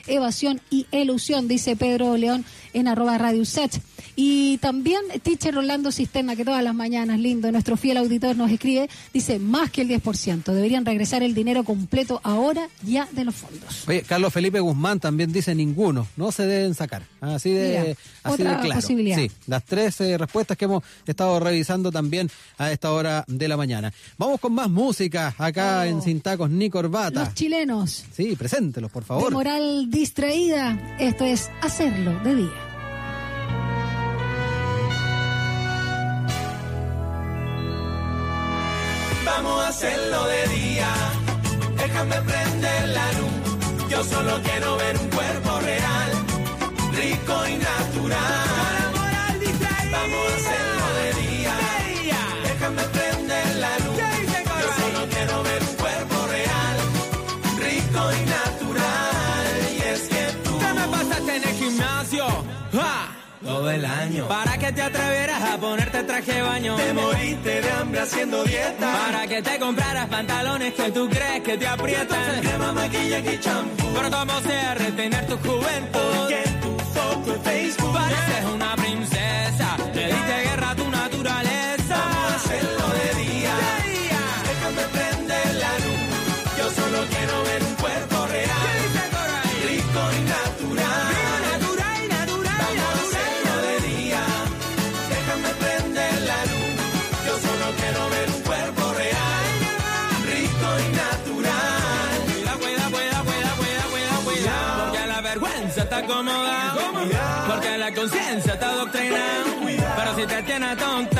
evasión y elusión, dice Pedro León en arroba Radio Set. Y también Teacher Rolando Cisterna, que todas las mañanas, lindo, nuestro fiel auditor nos escribe, dice más que el 10%. Deberían regresar el dinero completo ahora ya de los fondos. Oye, Carlos Felipe Guzmán también dice ninguno, no se deben sacar. Así de, Mira, así otra de claro. posibilidad. Sí, las tres eh, respuestas que hemos estado revisando también a esta hora de la mañana. Vamos con más música acá Oh. en Sin Tacos ni Corbata. Los chilenos, Sí, preséntelos, por de favor. moral distraída, esto es hacerlo de día. Vamos a hacerlo de día. Déjame prender la luz. Yo solo quiero ver un cuerpo real, rico y natural. Vamos a hacerlo de día. Déjame prender todo el año Para que te atrevieras a ponerte traje de baño. te moriste de hambre haciendo dieta. Para que te compraras pantalones que tú crees que te aprietan. Crema, maquillaje y champú. Pero como sea retener tu juventud. Que en tu foto en Facebook. Pareces una princesa. Le diste guerra a tu naturaleza. Conciencia está adoctrinada. Pero si te tiene tonta.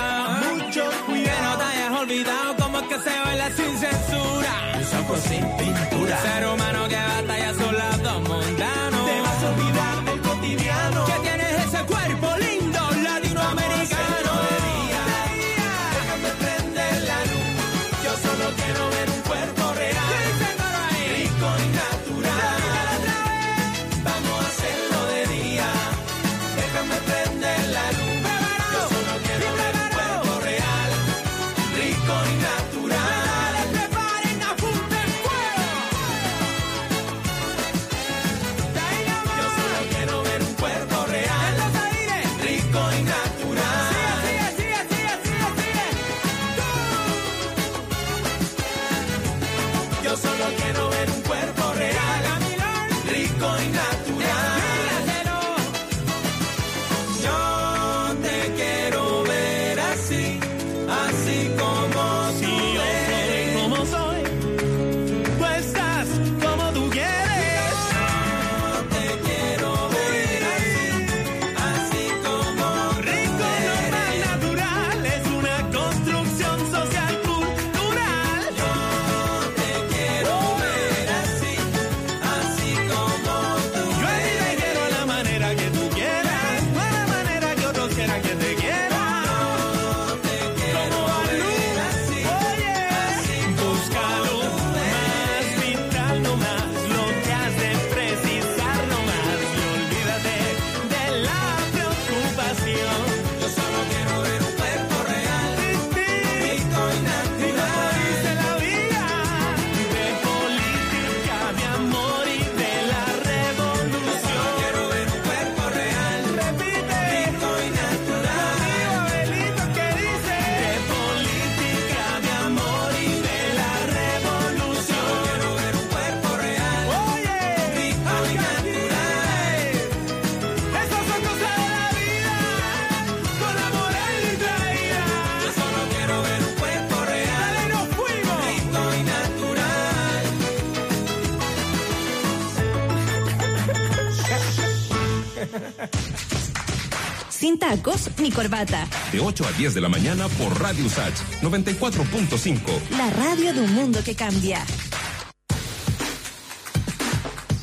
Tacos ni corbata. De 8 a 10 de la mañana por Radio Usach 94.5. La radio de un mundo que cambia.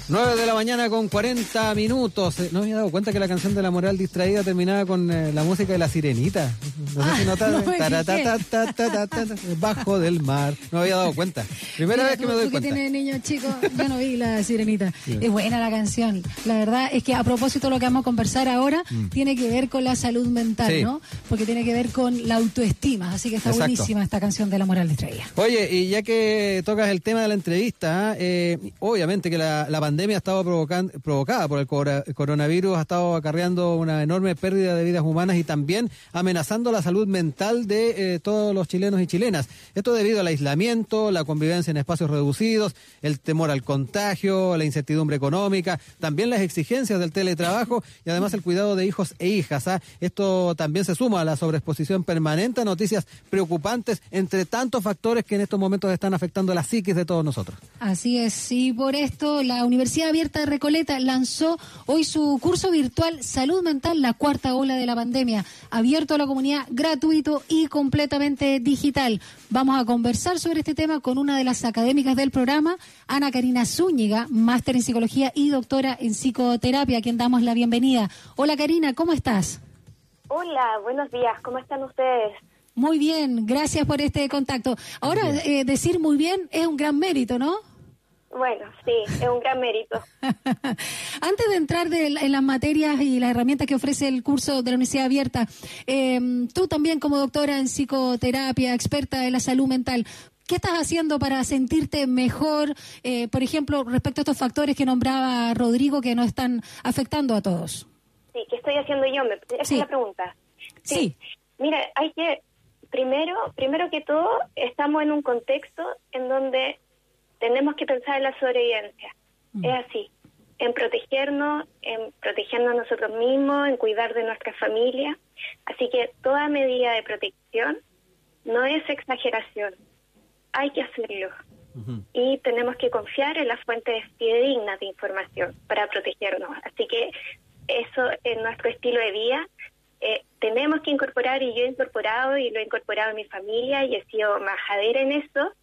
9 de la mañana con 40 minutos. Eh, No me había dado cuenta que la canción de la moral distraída terminaba con eh, la música de la sirenita. No sé Ah, si notas. no [LAUGHS] me Taratatatatata, [LAUGHS] Bajo del mar. No me había dado cuenta. Primera Mira, vez que tú- me doy tú que cuenta. tienes niños chicos, yo no vi la sirenita. Es buena la canción. La verdad es que a propósito lo que vamos a conversar ahora, tiene que ver con la salud mental, Mm. Sí. ¿no? Porque tiene que ver con la autoestima. Así que está Exacto. buenísima esta canción de la moral distraída. Oye, y ya que tocas el tema de la entrevista, ¿ah? eh, obviamente que la, la pandemia ha estado provocan- provocada por el coronavirus, ha estado acarreando una enorme pérdida de vidas humanas y también amenazando la salud mental de eh, todos los chilenos y chilenas. Esto debido al aislamiento, la convivencia en espacios reducidos, el temor al contagio, la incertidumbre económica, también las exigencias del teletrabajo y además el cuidado de hijos e hijas. ¿ah? Esto también se suma a la sobreexposición permanente a noticias preocupantes entre tantos factores que en estos momentos están afectando la psiquis de todos nosotros. Así es, y por esto la Universidad Abierta de Recoleta lanzó hoy su curso virtual Salud Mental, la cuarta ola de la pandemia, abierto a la comunidad, gratuito y completamente digital. Vamos a conversar sobre este tema con una de las académicas del programa, Ana Karina Zúñiga, máster en psicología y doctora en psicoterapia, a quien damos la bienvenida. Hola Karina, ¿cómo estás? Hola, buenos días, ¿cómo están ustedes? Muy bien, gracias por este contacto. Ahora, eh, decir muy bien es un gran mérito, ¿no? Bueno, sí, es un gran mérito. [LAUGHS] Antes de entrar de la- en las materias y las herramientas que ofrece el curso de la Universidad Abierta, eh, tú también como doctora en psicoterapia, experta en la salud mental, ¿qué estás haciendo para sentirte mejor, eh, por ejemplo, respecto a estos factores que nombraba Rodrigo que nos están afectando a todos? Sí, ¿qué estoy haciendo yo? Me- Esa Sí. es la pregunta. Sí. Mira, hay que, primero, primero que todo, estamos en un contexto en donde tenemos que pensar en la sobrevivencia. Mm. Es así, en protegernos, en protegernos a nosotros mismos, en cuidar de nuestra familia. Así que toda medida de protección no es exageración, hay que hacerlo. y tenemos que confiar en las fuentes fidedignas de información para protegernos. Así que eso en nuestro estilo de vida eh, tenemos que incorporar y yo he incorporado y lo he incorporado en mi familia y he sido majadera en eso.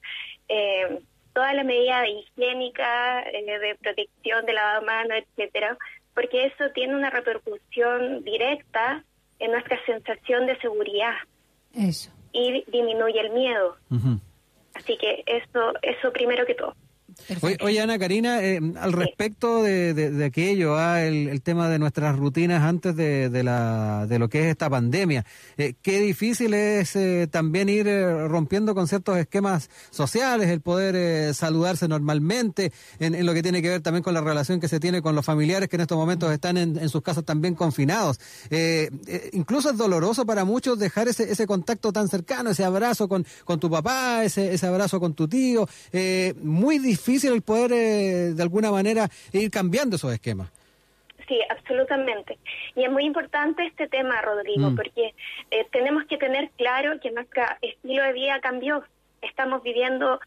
Eh, toda la medida higiénica, eh, de protección, de lavado de manos, etcétera, porque eso tiene una repercusión directa en nuestra sensación de seguridad Eso. y disminuye el miedo. Así que eso, eso primero que todo. Oye, Ana Karina, eh, al respecto de, aquello, ah, el, tema de nuestras rutinas antes de, la, de lo que es esta pandemia, eh, qué difícil es eh, también ir eh, rompiendo con ciertos esquemas sociales, el poder eh, saludarse normalmente, en, lo que tiene que ver también con la relación que se tiene con los familiares que en estos momentos están en, sus casas también confinados. Incluso es doloroso para muchos dejar ese, ese contacto tan cercano, ese abrazo con, con tu papá, ese, ese abrazo con tu tío. Muy difícil el poder, eh, de alguna manera, ir cambiando esos esquemas. Sí, absolutamente. Y es muy importante este tema, Rodrigo, Mm. porque eh, tenemos que tener claro que nuestro estilo de vida cambió. Estamos viviendo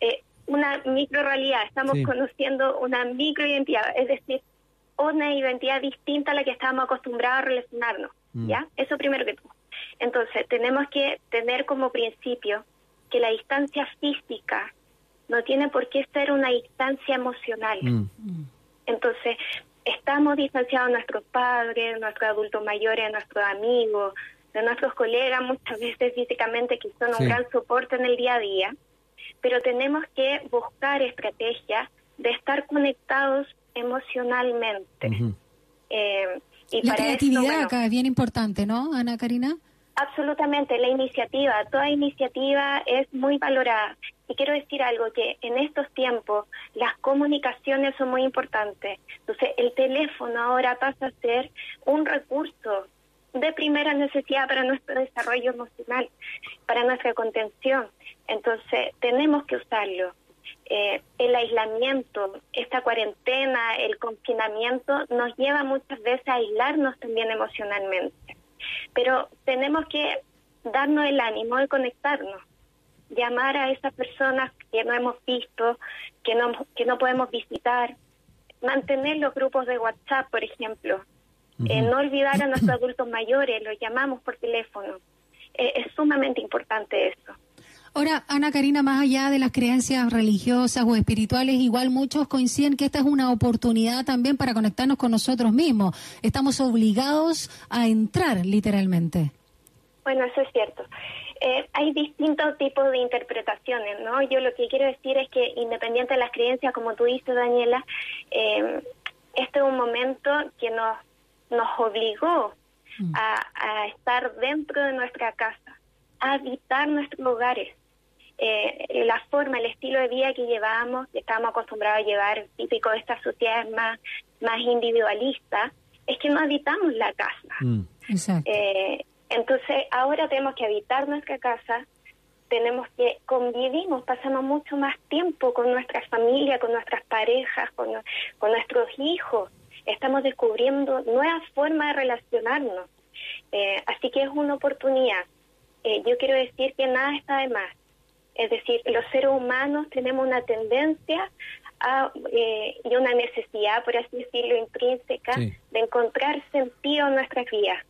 eh, una micro realidad, estamos Sí. conociendo una micro identidad, es decir, una identidad distinta a la que estábamos acostumbrados a relacionarnos. Mm. ¿Ya? Eso primero que todo. Entonces, tenemos que tener como principio que la distancia física no tiene por qué ser una distancia emocional. Mm. Entonces, estamos distanciados de nuestros padres, de nuestros adultos mayores, de nuestros amigos, de nuestros colegas, muchas veces físicamente, que son Sí. un gran soporte en el día a día, pero tenemos que buscar estrategias de estar conectados emocionalmente. Eh, y La para eso, creatividad bueno, acá es bien importante, ¿no, Ana Karina? Absolutamente, la iniciativa, toda iniciativa es muy valorada. Y quiero decir algo, que en estos tiempos las comunicaciones son muy importantes. Entonces, el teléfono ahora pasa a ser un recurso de primera necesidad para nuestro desarrollo emocional, para nuestra contención. Entonces, tenemos que usarlo. Eh, el aislamiento, esta cuarentena, el confinamiento nos lleva muchas veces a aislarnos también emocionalmente pero tenemos que darnos el ánimo de conectarnos, llamar a esas personas que no hemos visto, que no, que no podemos visitar, mantener los grupos de WhatsApp, por ejemplo, Eh, no olvidar a nuestros [LAUGHS] adultos mayores, los llamamos por teléfono. Eh, es sumamente importante eso. Ahora, Ana Karina, más allá de las creencias religiosas o espirituales, igual muchos coinciden que esta es una oportunidad también para conectarnos con nosotros mismos. Estamos obligados a entrar, literalmente. Bueno, eso es cierto. Eh, hay distintos tipos de interpretaciones, ¿no? Yo lo que quiero decir es que independiente de las creencias, como tú dices, Daniela, eh, este es un momento que nos, nos obligó mm. a, a estar dentro de nuestra casa, a habitar nuestros hogares. Eh, la forma, el estilo de vida que llevábamos, que estábamos acostumbrados a llevar, típico de estas sociedades más, más individualistas, es que no habitamos la casa. Mm. Eh, entonces, ahora tenemos que habitar nuestra casa, tenemos que convivimos, pasamos mucho más tiempo con nuestra familia, con nuestras parejas, con, con nuestros hijos. Estamos descubriendo nuevas formas de relacionarnos. Eh, así que es una oportunidad. Eh, yo quiero decir que nada está de más. Es decir, los seres humanos tenemos una tendencia a, eh, y una necesidad, por así decirlo, intrínseca de encontrar sentido en nuestras vidas.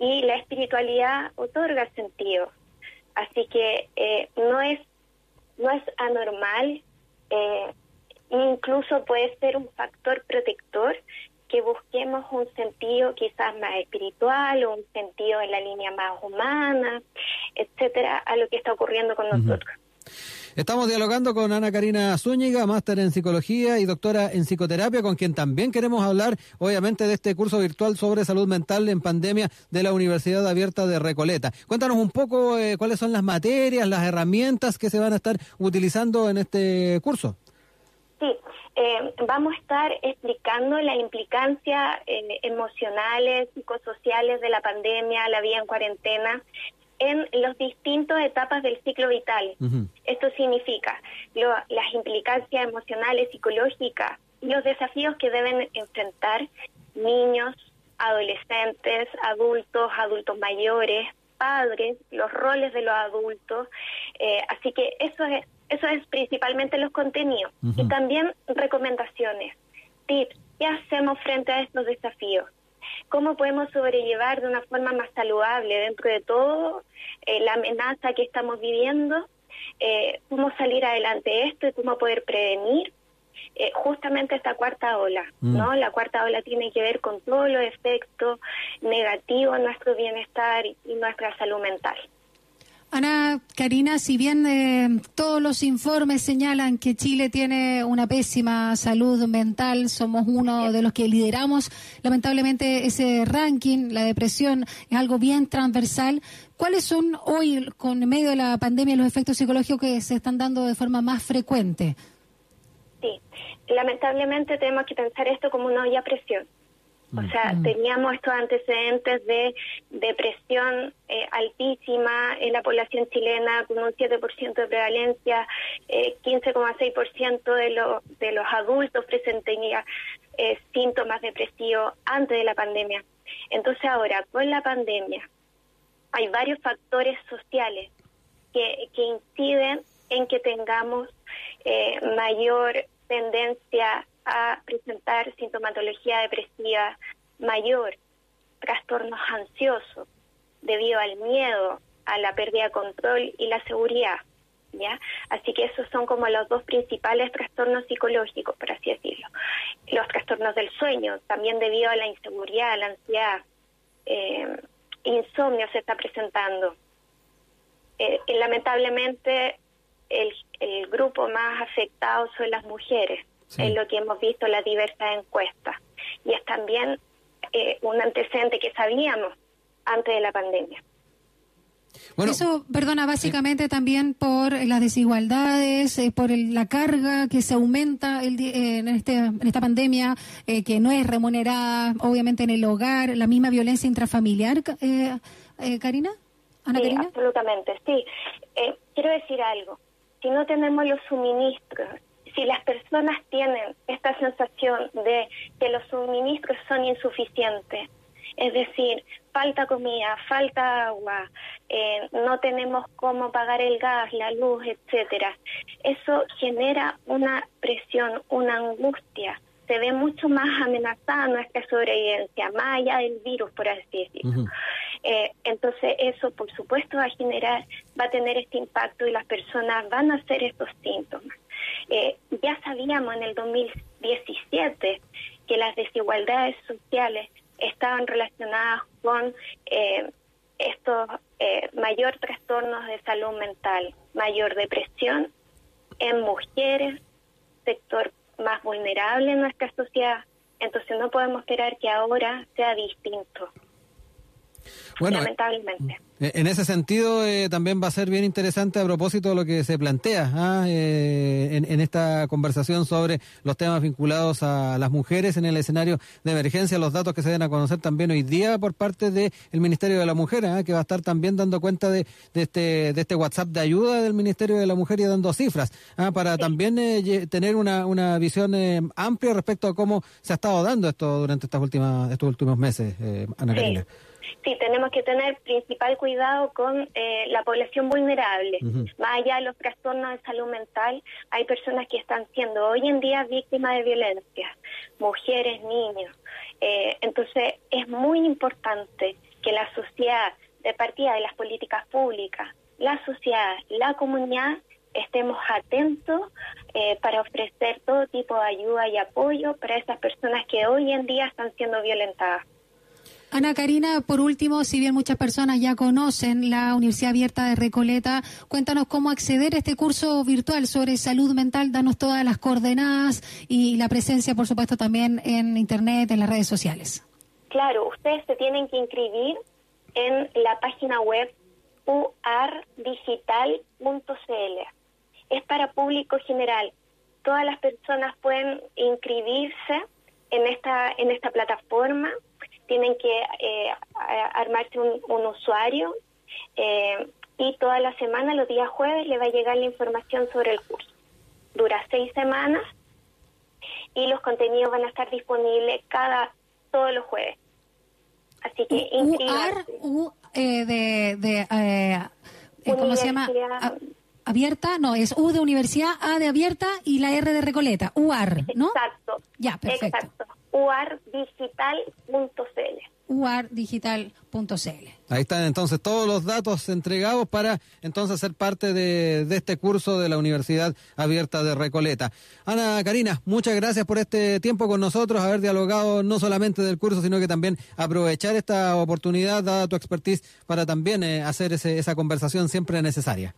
Y la espiritualidad otorga sentido. Así que eh, no es no es anormal, eh, incluso puede ser un factor protector que busquemos un sentido quizás más espiritual o un sentido en la línea más humana, etcétera, a lo que está ocurriendo con nosotros. Estamos dialogando con Ana Karina Zúñiga, máster en psicología y doctora en psicoterapia, con quien también queremos hablar, obviamente, de este curso virtual sobre salud mental en pandemia de la Universidad Abierta de Recoleta. Cuéntanos un poco eh, cuáles son las materias, las herramientas que se van a estar utilizando en este curso. Sí, eh, vamos a estar explicando la implicancia eh, emocionales, psicosociales de la pandemia, la vida en cuarentena, en las distintas etapas del ciclo vital. Esto significa las implicancias emocionales, psicológicas, los desafíos que deben enfrentar niños, adolescentes, adultos, adultos mayores, padres, los roles de los adultos. Eh, así que eso es eso es principalmente los contenidos. Y también recomendaciones, tips, ¿qué hacemos frente a estos desafíos? ¿Cómo podemos sobrellevar de una forma más saludable dentro de todo eh, la amenaza que estamos viviendo? Eh, ¿Cómo salir adelante de esto y cómo poder prevenir? Eh, justamente esta cuarta ola, mm. ¿no? La cuarta ola tiene que ver con todos los efectos negativos en nuestro bienestar y nuestra salud mental. Ana Karina, si bien eh, todos los informes señalan que Chile tiene una pésima salud mental, somos uno de los que lideramos lamentablemente ese ranking, la depresión es algo bien transversal. ¿Cuáles son hoy, con medio de la pandemia, los efectos psicológicos que se están dando de forma más frecuente? Sí, lamentablemente tenemos que pensar esto como una olla presión. O sea, teníamos estos antecedentes de depresión eh, altísima en la población chilena, con un 7% de prevalencia, eh, 15,6% de, lo, de los adultos presentían eh, síntomas depresivos antes de la pandemia. Entonces ahora, con la pandemia, hay varios factores sociales que, que inciden en que tengamos eh, mayor tendencia a presentar sintomatología depresiva mayor, trastornos ansiosos debido al miedo, a la pérdida de control y la seguridad. ¿Ya? Así que esos son como los dos principales trastornos psicológicos, por así decirlo. Los trastornos del sueño, también debido a la inseguridad, a la ansiedad, eh, insomnio se está presentando. Eh, lamentablemente, el, el grupo más afectado son las mujeres es lo que hemos visto en las diversas encuestas. Y es también eh, un antecedente que sabíamos antes de la pandemia. Eso, perdona, básicamente también por las desigualdades, eh, por la carga que se aumenta el, eh, en, este, en esta pandemia, que no es remunerada, obviamente en el hogar, la misma violencia intrafamiliar, Karina. Ana sí, absolutamente, sí. quiero decir algo. Si no tenemos los suministros si las personas tienen esta sensación de que los suministros son insuficientes, es decir, falta comida, falta agua, eh, no tenemos cómo pagar el gas, la luz, etcétera. Eso genera una presión, una angustia se ve mucho más amenazada nuestra sobrevivencia, más allá del virus, por así decirlo. Eh, entonces eso, por supuesto, va a generar, va a tener este impacto y las personas van a hacer estos síntomas. Eh, ya sabíamos en el 2017 que las desigualdades sociales estaban relacionadas con eh, estos eh, mayor trastornos de salud mental, mayor depresión en mujeres, sector más vulnerable en nuestra sociedad. Entonces no podemos esperar que ahora sea distinto. Bueno, lamentablemente. Eh, En ese sentido, eh, también va a ser bien interesante a propósito de lo que se plantea ¿ah? eh, en, en esta conversación sobre los temas vinculados a las mujeres en el escenario de emergencia, los datos que se den a conocer también hoy día por parte del Ministerio de la Mujer, ¿ah? que va a estar también dando cuenta de, de este, de este WhatsApp de ayuda del Ministerio de la Mujer y dando cifras, ¿ah? para también eh, tener una, una visión eh, amplia respecto a cómo se ha estado dando esto durante estas últimas, estos últimos meses, eh, Ana Sí. Karina. Sí, tenemos que tener principal cuidado con eh, la población vulnerable. Más allá de los trastornos de salud mental, hay personas que están siendo hoy en día víctimas de violencia, mujeres, niños. Eh, entonces, es muy importante que la sociedad, de partida de las políticas públicas, la sociedad, la comunidad, estemos atentos eh, para ofrecer todo tipo de ayuda y apoyo para esas personas que hoy en día están siendo violentadas. Ana Karina, por último, si bien muchas personas ya conocen la Universidad Abierta de Recoleta, cuéntanos cómo acceder a este curso virtual sobre salud mental, danos todas las coordenadas y la presencia, por supuesto, también en Internet, en las redes sociales. Claro, ustedes se tienen que inscribir en la página web uardigital.cl. Es para público general. Todas las personas pueden inscribirse en esta en esta plataforma. Tienen que eh, armarse un, un usuario eh, y toda la semana, los días jueves, le va a llegar la información sobre el curso. Dura seis semanas y los contenidos van a estar disponibles cada todos los jueves. Así que UAR. U, eh, de, de eh, eh, ¿cómo se llama? A- abierta, no, es U de universidad, A de abierta y la R de Recoleta, UAR, ¿no? Exacto. Ya, perfecto. Exacto. uardigital.cl. uardigital.cl. Ahí están entonces todos los datos entregados para entonces ser parte de, de este curso de la Universidad Abierta de Recoleta. Ana Karina, muchas gracias por este tiempo con nosotros, haber dialogado no solamente del curso, sino que también aprovechar esta oportunidad, dada tu expertise, para también eh, hacer ese- esa conversación siempre necesaria.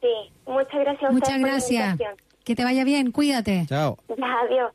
Sí, muchas gracias a Muchas ustedes por la gracias. invitación. Que te vaya bien, cuídate. Chao. Adiós.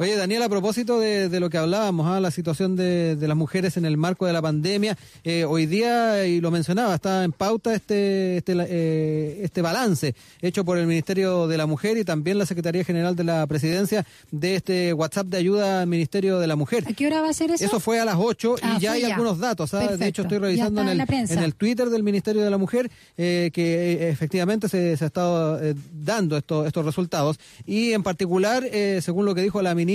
Oye, Daniel, a propósito de, de lo que hablábamos, ¿ah? la situación de, de las mujeres en el marco de la pandemia, eh, hoy día, y lo mencionaba, está en pauta este, este, eh, este balance hecho por el Ministerio de la Mujer y también la Secretaría General de la Presidencia de este WhatsApp de ayuda al Ministerio de la Mujer. ¿A qué hora va a ser eso? Eso fue a las 8 y Ah, ya hay ya. algunos datos. ¿ah? De hecho, estoy revisando en el, en el Twitter del Ministerio de la Mujer eh, que eh, efectivamente se, se ha estado dando esto- estos resultados. Y en particular, eh, según lo que dijo la ministra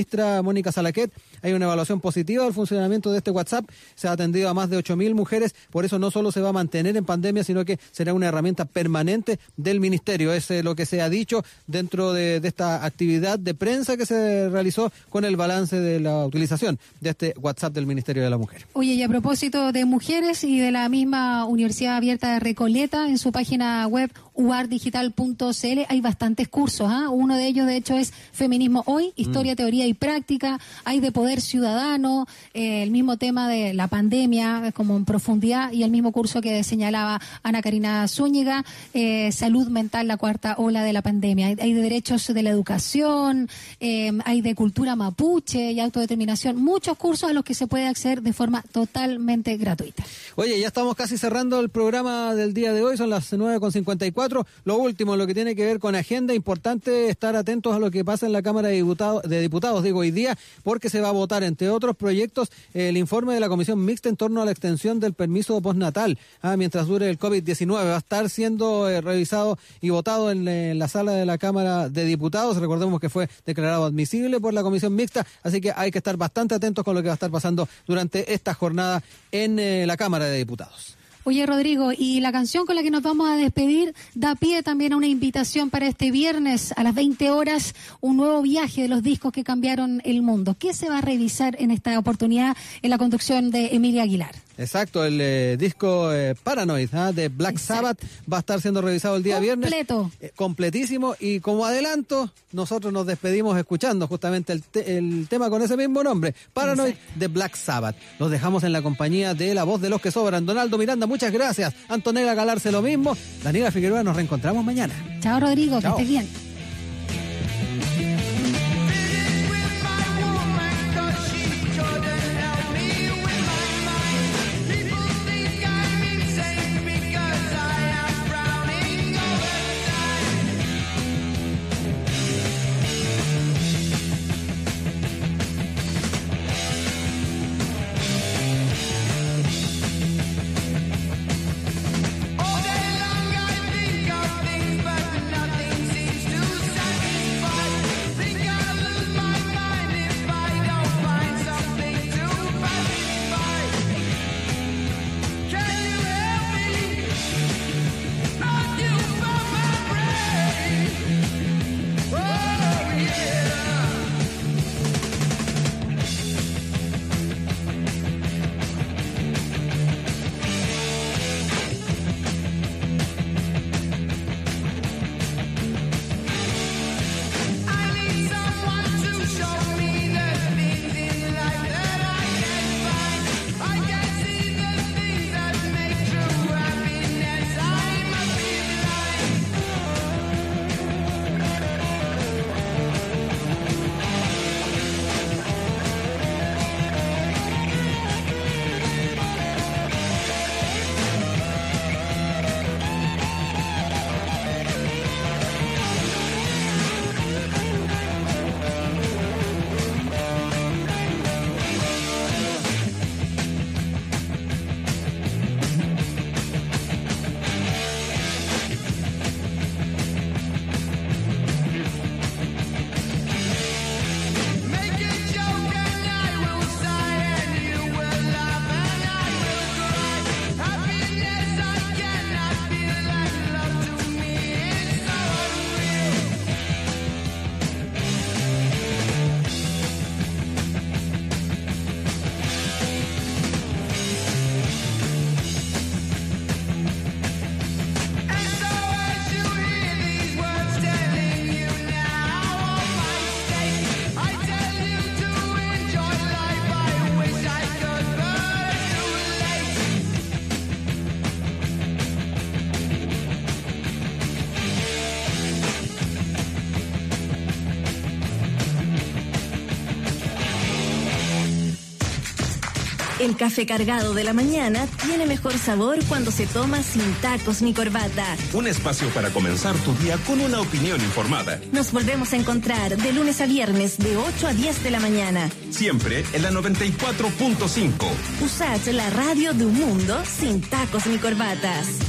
Mónica Salaquet, hay una evaluación positiva del funcionamiento de este WhatsApp. Se ha atendido a más de 8.000 mujeres. Por eso no solo se va a mantener en pandemia, sino que será una herramienta permanente del ministerio. Es eh, lo que se ha dicho dentro de, de esta actividad de prensa que se realizó con el balance de la utilización de este WhatsApp del Ministerio de la Mujer. Oye, y a propósito de mujeres y de la misma Universidad Abierta de Recoleta, en su página web uardigital.cl hay bastantes cursos. ¿ah? Uno de ellos, de hecho, es Feminismo Hoy, Historia, Teoría y Práctica. Hay de Poder Ciudadano, eh, el mismo tema de la pandemia, como en profundidad, y el mismo curso que señalaba Ana Karina Zúñiga, eh, Salud Mental, la cuarta ola de la pandemia. Hay, hay de derechos de la educación, eh, hay de cultura mapuche y autodeterminación. Muchos cursos a los que se puede acceder de forma totalmente gratuita. Oye, ya estamos casi cerrando el programa del día de hoy, son las 9.54. Lo último, lo que tiene que ver con agenda, importante estar atentos a lo que pasa en la Cámara de Diputados, de Diputados digo, hoy día, porque se va a votar, entre otros proyectos, el informe de la Comisión Mixta en torno a la extensión del permiso postnatal, ah, mientras dure el COVID-19. Va a estar siendo eh, revisado y votado en, en la sala de la Cámara de Diputados. Recordemos que fue declarado admisible por la Comisión Mixta, así que hay que estar bastante atentos con lo que va a estar pasando durante esta jornada en eh, la Cámara de Diputados. Oye, Rodrigo, y la canción con la que nos vamos a despedir da pie también a una invitación para este viernes a las 20 horas, un nuevo viaje de los discos que cambiaron el mundo. ¿Qué se va a revisar en esta oportunidad en la conducción de Emilia Aguilar? Exacto, el eh, disco eh, Paranoid ¿ah? de Black Sabbath va a estar siendo revisado el día viernes. Completo. Eh, completísimo. Y como adelanto, nosotros nos despedimos escuchando justamente el, te- el tema con ese mismo nombre, Paranoid de Black Sabbath. Los dejamos en la compañía de la voz de los que sobran. Donaldo Miranda, muchas gracias. Antonella Galarse, lo mismo. Daniela Figueroa, nos reencontramos mañana. Chao, Rodrigo, Chao. que estés bien. El café cargado de la mañana tiene mejor sabor cuando se toma sin tacos ni corbata. Un espacio para comenzar tu día con una opinión informada. Nos volvemos a encontrar de lunes a viernes de 8 a 10 de la mañana. Siempre en la 94.5. Usad la radio de un mundo sin tacos ni corbatas.